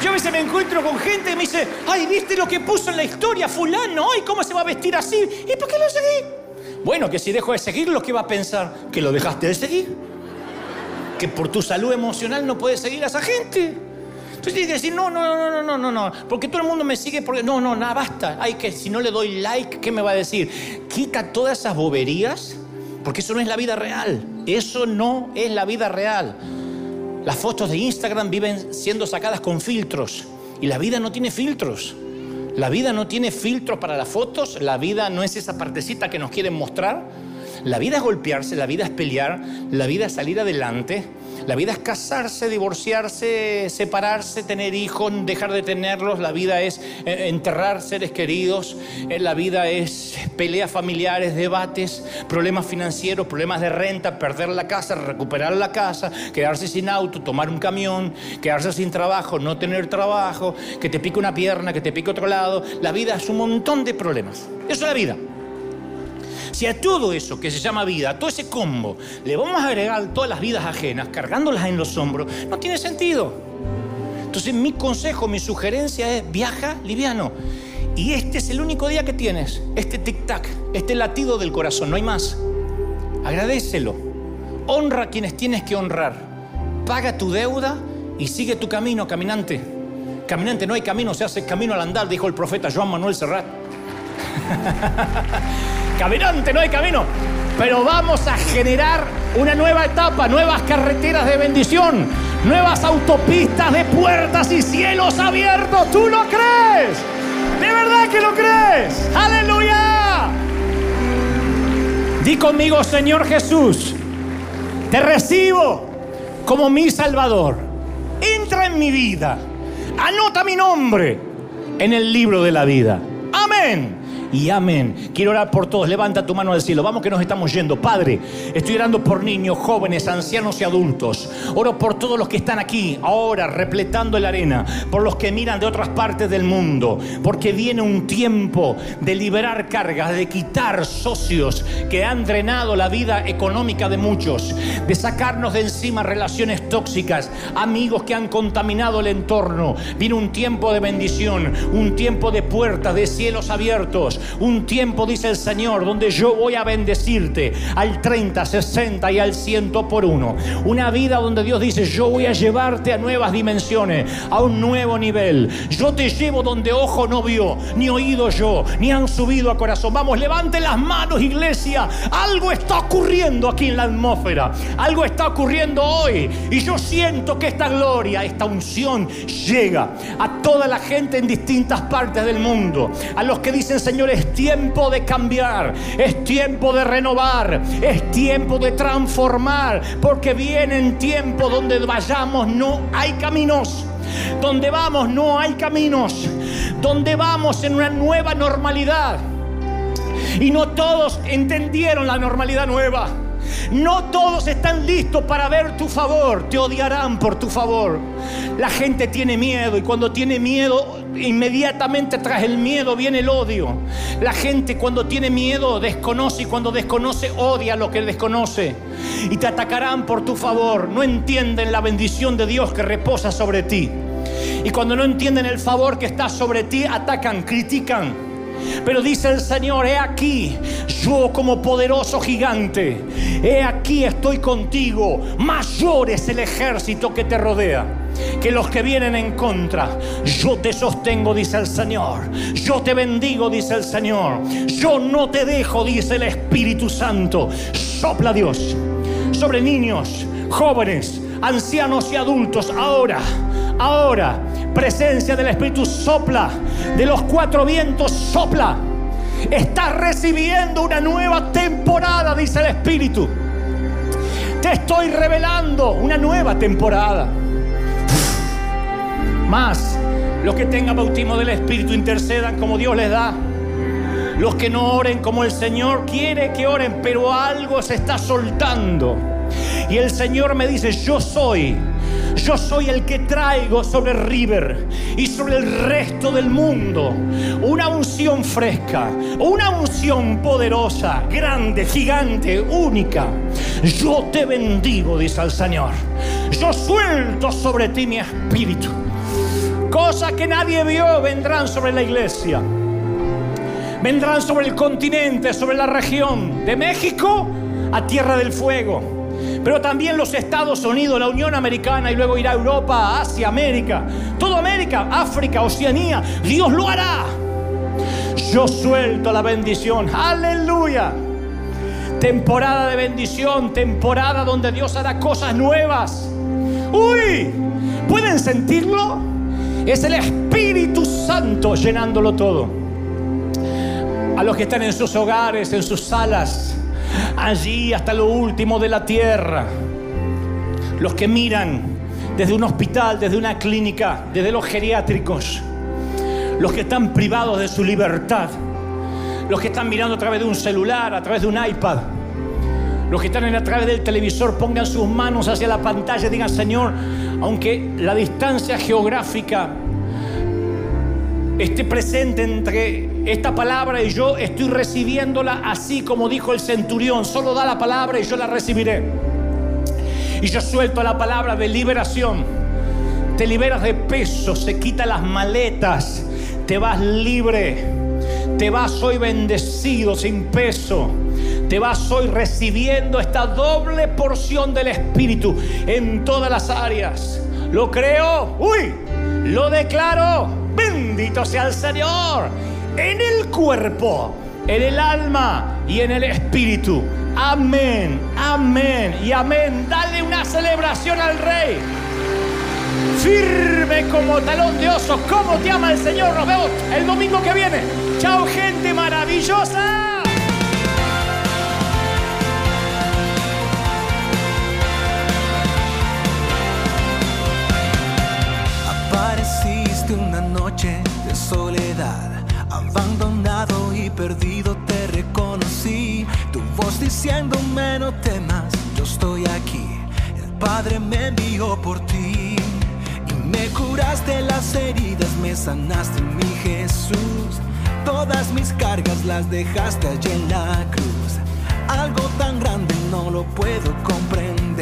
Yo a veces me encuentro con gente y me dice, ay, ¿viste lo que puso en la historia fulano? Ay, ¿cómo se va a vestir así? ¿Y por qué lo seguí? Bueno, que si dejo de seguirlo, ¿qué va a pensar? ¿Que lo dejaste de seguir? ¿Que por tu salud emocional no puedes seguir a esa gente? Entonces tienes que decir, no, no, no, no, no, no, porque todo el mundo me sigue porque, no, no, nada, basta. Ay, que si no le doy like, ¿qué me va a decir? Quita todas esas boberías porque eso no es la vida real. Eso no es la vida real. Las fotos de Instagram viven siendo sacadas con filtros. Y la vida no tiene filtros. La vida no tiene filtros para las fotos. La vida no es esa partecita que nos quieren mostrar. La vida es golpearse, la vida es pelear, la vida es salir adelante. La vida es casarse, divorciarse, separarse, tener hijos, dejar de tenerlos. La vida es eh, enterrar seres queridos. Eh, la vida es peleas familiares, debates, problemas financieros, problemas de renta, perder la casa, recuperar la casa, quedarse sin auto, tomar un camión, quedarse sin trabajo, no tener trabajo, que te pique una pierna, que te pique otro lado. La vida es un montón de problemas. Eso es la vida. Si a todo eso que se llama vida, a todo ese combo, le vamos a agregar todas las vidas ajenas, cargándolas en los hombros, no tiene sentido. Entonces mi consejo, mi sugerencia es viaja liviano. Y este es el único día que tienes, este tic-tac, este latido del corazón, no hay más. Agradecelo. Honra a quienes tienes que honrar. Paga tu deuda y sigue tu camino, caminante. Caminante, no hay camino, se hace camino al andar, dijo el profeta Joan Manuel Serrat. caminante, no hay camino. Pero vamos a generar una nueva etapa, nuevas carreteras de bendición, nuevas autopistas de puertas y cielos abiertos. ¿Tú lo crees? ¿De verdad que lo crees? Aleluya. Di conmigo, Señor Jesús, te recibo como mi Salvador. Entra en mi vida. Anota mi nombre en el libro de la vida. Amén y amén. Quiero orar por todos. Levanta tu mano al cielo. Vamos que nos estamos yendo. Padre, estoy orando por niños, jóvenes, ancianos y adultos. Oro por todos los que están aquí ahora repletando la arena, por los que miran de otras partes del mundo, porque viene un tiempo de liberar cargas, de quitar socios que han drenado la vida económica de muchos, de sacarnos de encima relaciones tóxicas, amigos que han contaminado el entorno. Viene un tiempo de bendición, un tiempo de puertas, de cielos abiertos, un tiempo, dice el Señor, donde yo voy a bendecirte al 30, 60 y al 100 por uno. Una vida donde Dios dice, yo voy a llevarte a nuevas dimensiones, a un nuevo nivel. Yo te llevo donde ojo no vio, ni oído yo, ni han subido a corazón. Vamos, levante las manos, iglesia. Algo está ocurriendo aquí en la atmósfera. Algo está ocurriendo hoy. Y yo siento que esta gloria, esta unción llega a toda la gente en distintas partes del mundo. A los que dicen, Señor, es tiempo de cambiar, es tiempo de renovar, es tiempo de transformar, porque vienen tiempos donde vayamos no hay caminos. Donde vamos no hay caminos. Donde vamos en una nueva normalidad. Y no todos entendieron la normalidad nueva. No todos están listos para ver tu favor, te odiarán por tu favor. La gente tiene miedo y cuando tiene miedo, inmediatamente tras el miedo viene el odio. La gente cuando tiene miedo desconoce y cuando desconoce odia lo que desconoce. Y te atacarán por tu favor. No entienden la bendición de Dios que reposa sobre ti. Y cuando no entienden el favor que está sobre ti, atacan, critican pero dice el Señor, he aquí, yo como poderoso gigante, he aquí estoy contigo, mayor es el ejército que te rodea que los que vienen en contra. Yo te sostengo, dice el Señor. Yo te bendigo, dice el Señor. Yo no te dejo, dice el Espíritu Santo. Sopla Dios sobre niños, jóvenes, ancianos y adultos. Ahora, ahora presencia del Espíritu sopla, de los cuatro vientos sopla. Estás recibiendo una nueva temporada, dice el Espíritu. Te estoy revelando una nueva temporada. Más, los que tengan bautismo del Espíritu intercedan como Dios les da. Los que no oren como el Señor quiere que oren, pero algo se está soltando. Y el Señor me dice, yo soy yo soy el que traigo sobre River y sobre el resto del mundo una unción fresca, una unción poderosa, grande, gigante, única. Yo te bendigo, dice el Señor. Yo suelto sobre ti mi espíritu. Cosas que nadie vio vendrán sobre la iglesia. Vendrán sobre el continente, sobre la región, de México a Tierra del Fuego pero también los Estados Unidos, la Unión Americana y luego irá a Europa, Asia, América, toda América, África, Oceanía. Dios lo hará. Yo suelto la bendición. Aleluya. Temporada de bendición, temporada donde Dios hará cosas nuevas. Uy, ¿pueden sentirlo? Es el Espíritu Santo llenándolo todo. A los que están en sus hogares, en sus salas, allí hasta lo último de la tierra. Los que miran desde un hospital, desde una clínica, desde los geriátricos. Los que están privados de su libertad. Los que están mirando a través de un celular, a través de un iPad. Los que están a través del televisor pongan sus manos hacia la pantalla y digan, Señor, aunque la distancia geográfica esté presente entre esta palabra y yo estoy recibiéndola así como dijo el centurión. Solo da la palabra y yo la recibiré. Y yo suelto la palabra de liberación. Te liberas de peso, se quita las maletas, te vas libre, te vas hoy bendecido sin peso. Te vas hoy recibiendo esta doble porción del Espíritu en todas las áreas Lo creo. Uy, lo declaro. Bendito sea el Señor. En el cuerpo, en el alma y en el espíritu. Amén, amén y amén. Dale una celebración al Rey. Firme como talón de oso. ¿Cómo te ama el Señor? Nos vemos el domingo que viene. Chao, gente maravillosa. Apareciste una noche de soledad, abandonado y perdido te reconocí. Tu voz diciéndome no temas, yo estoy aquí. El Padre me envió por ti y me curaste las heridas, me sanaste mi Jesús. Todas mis cargas las dejaste allí en la cruz. Algo tan grande no lo puedo comprender.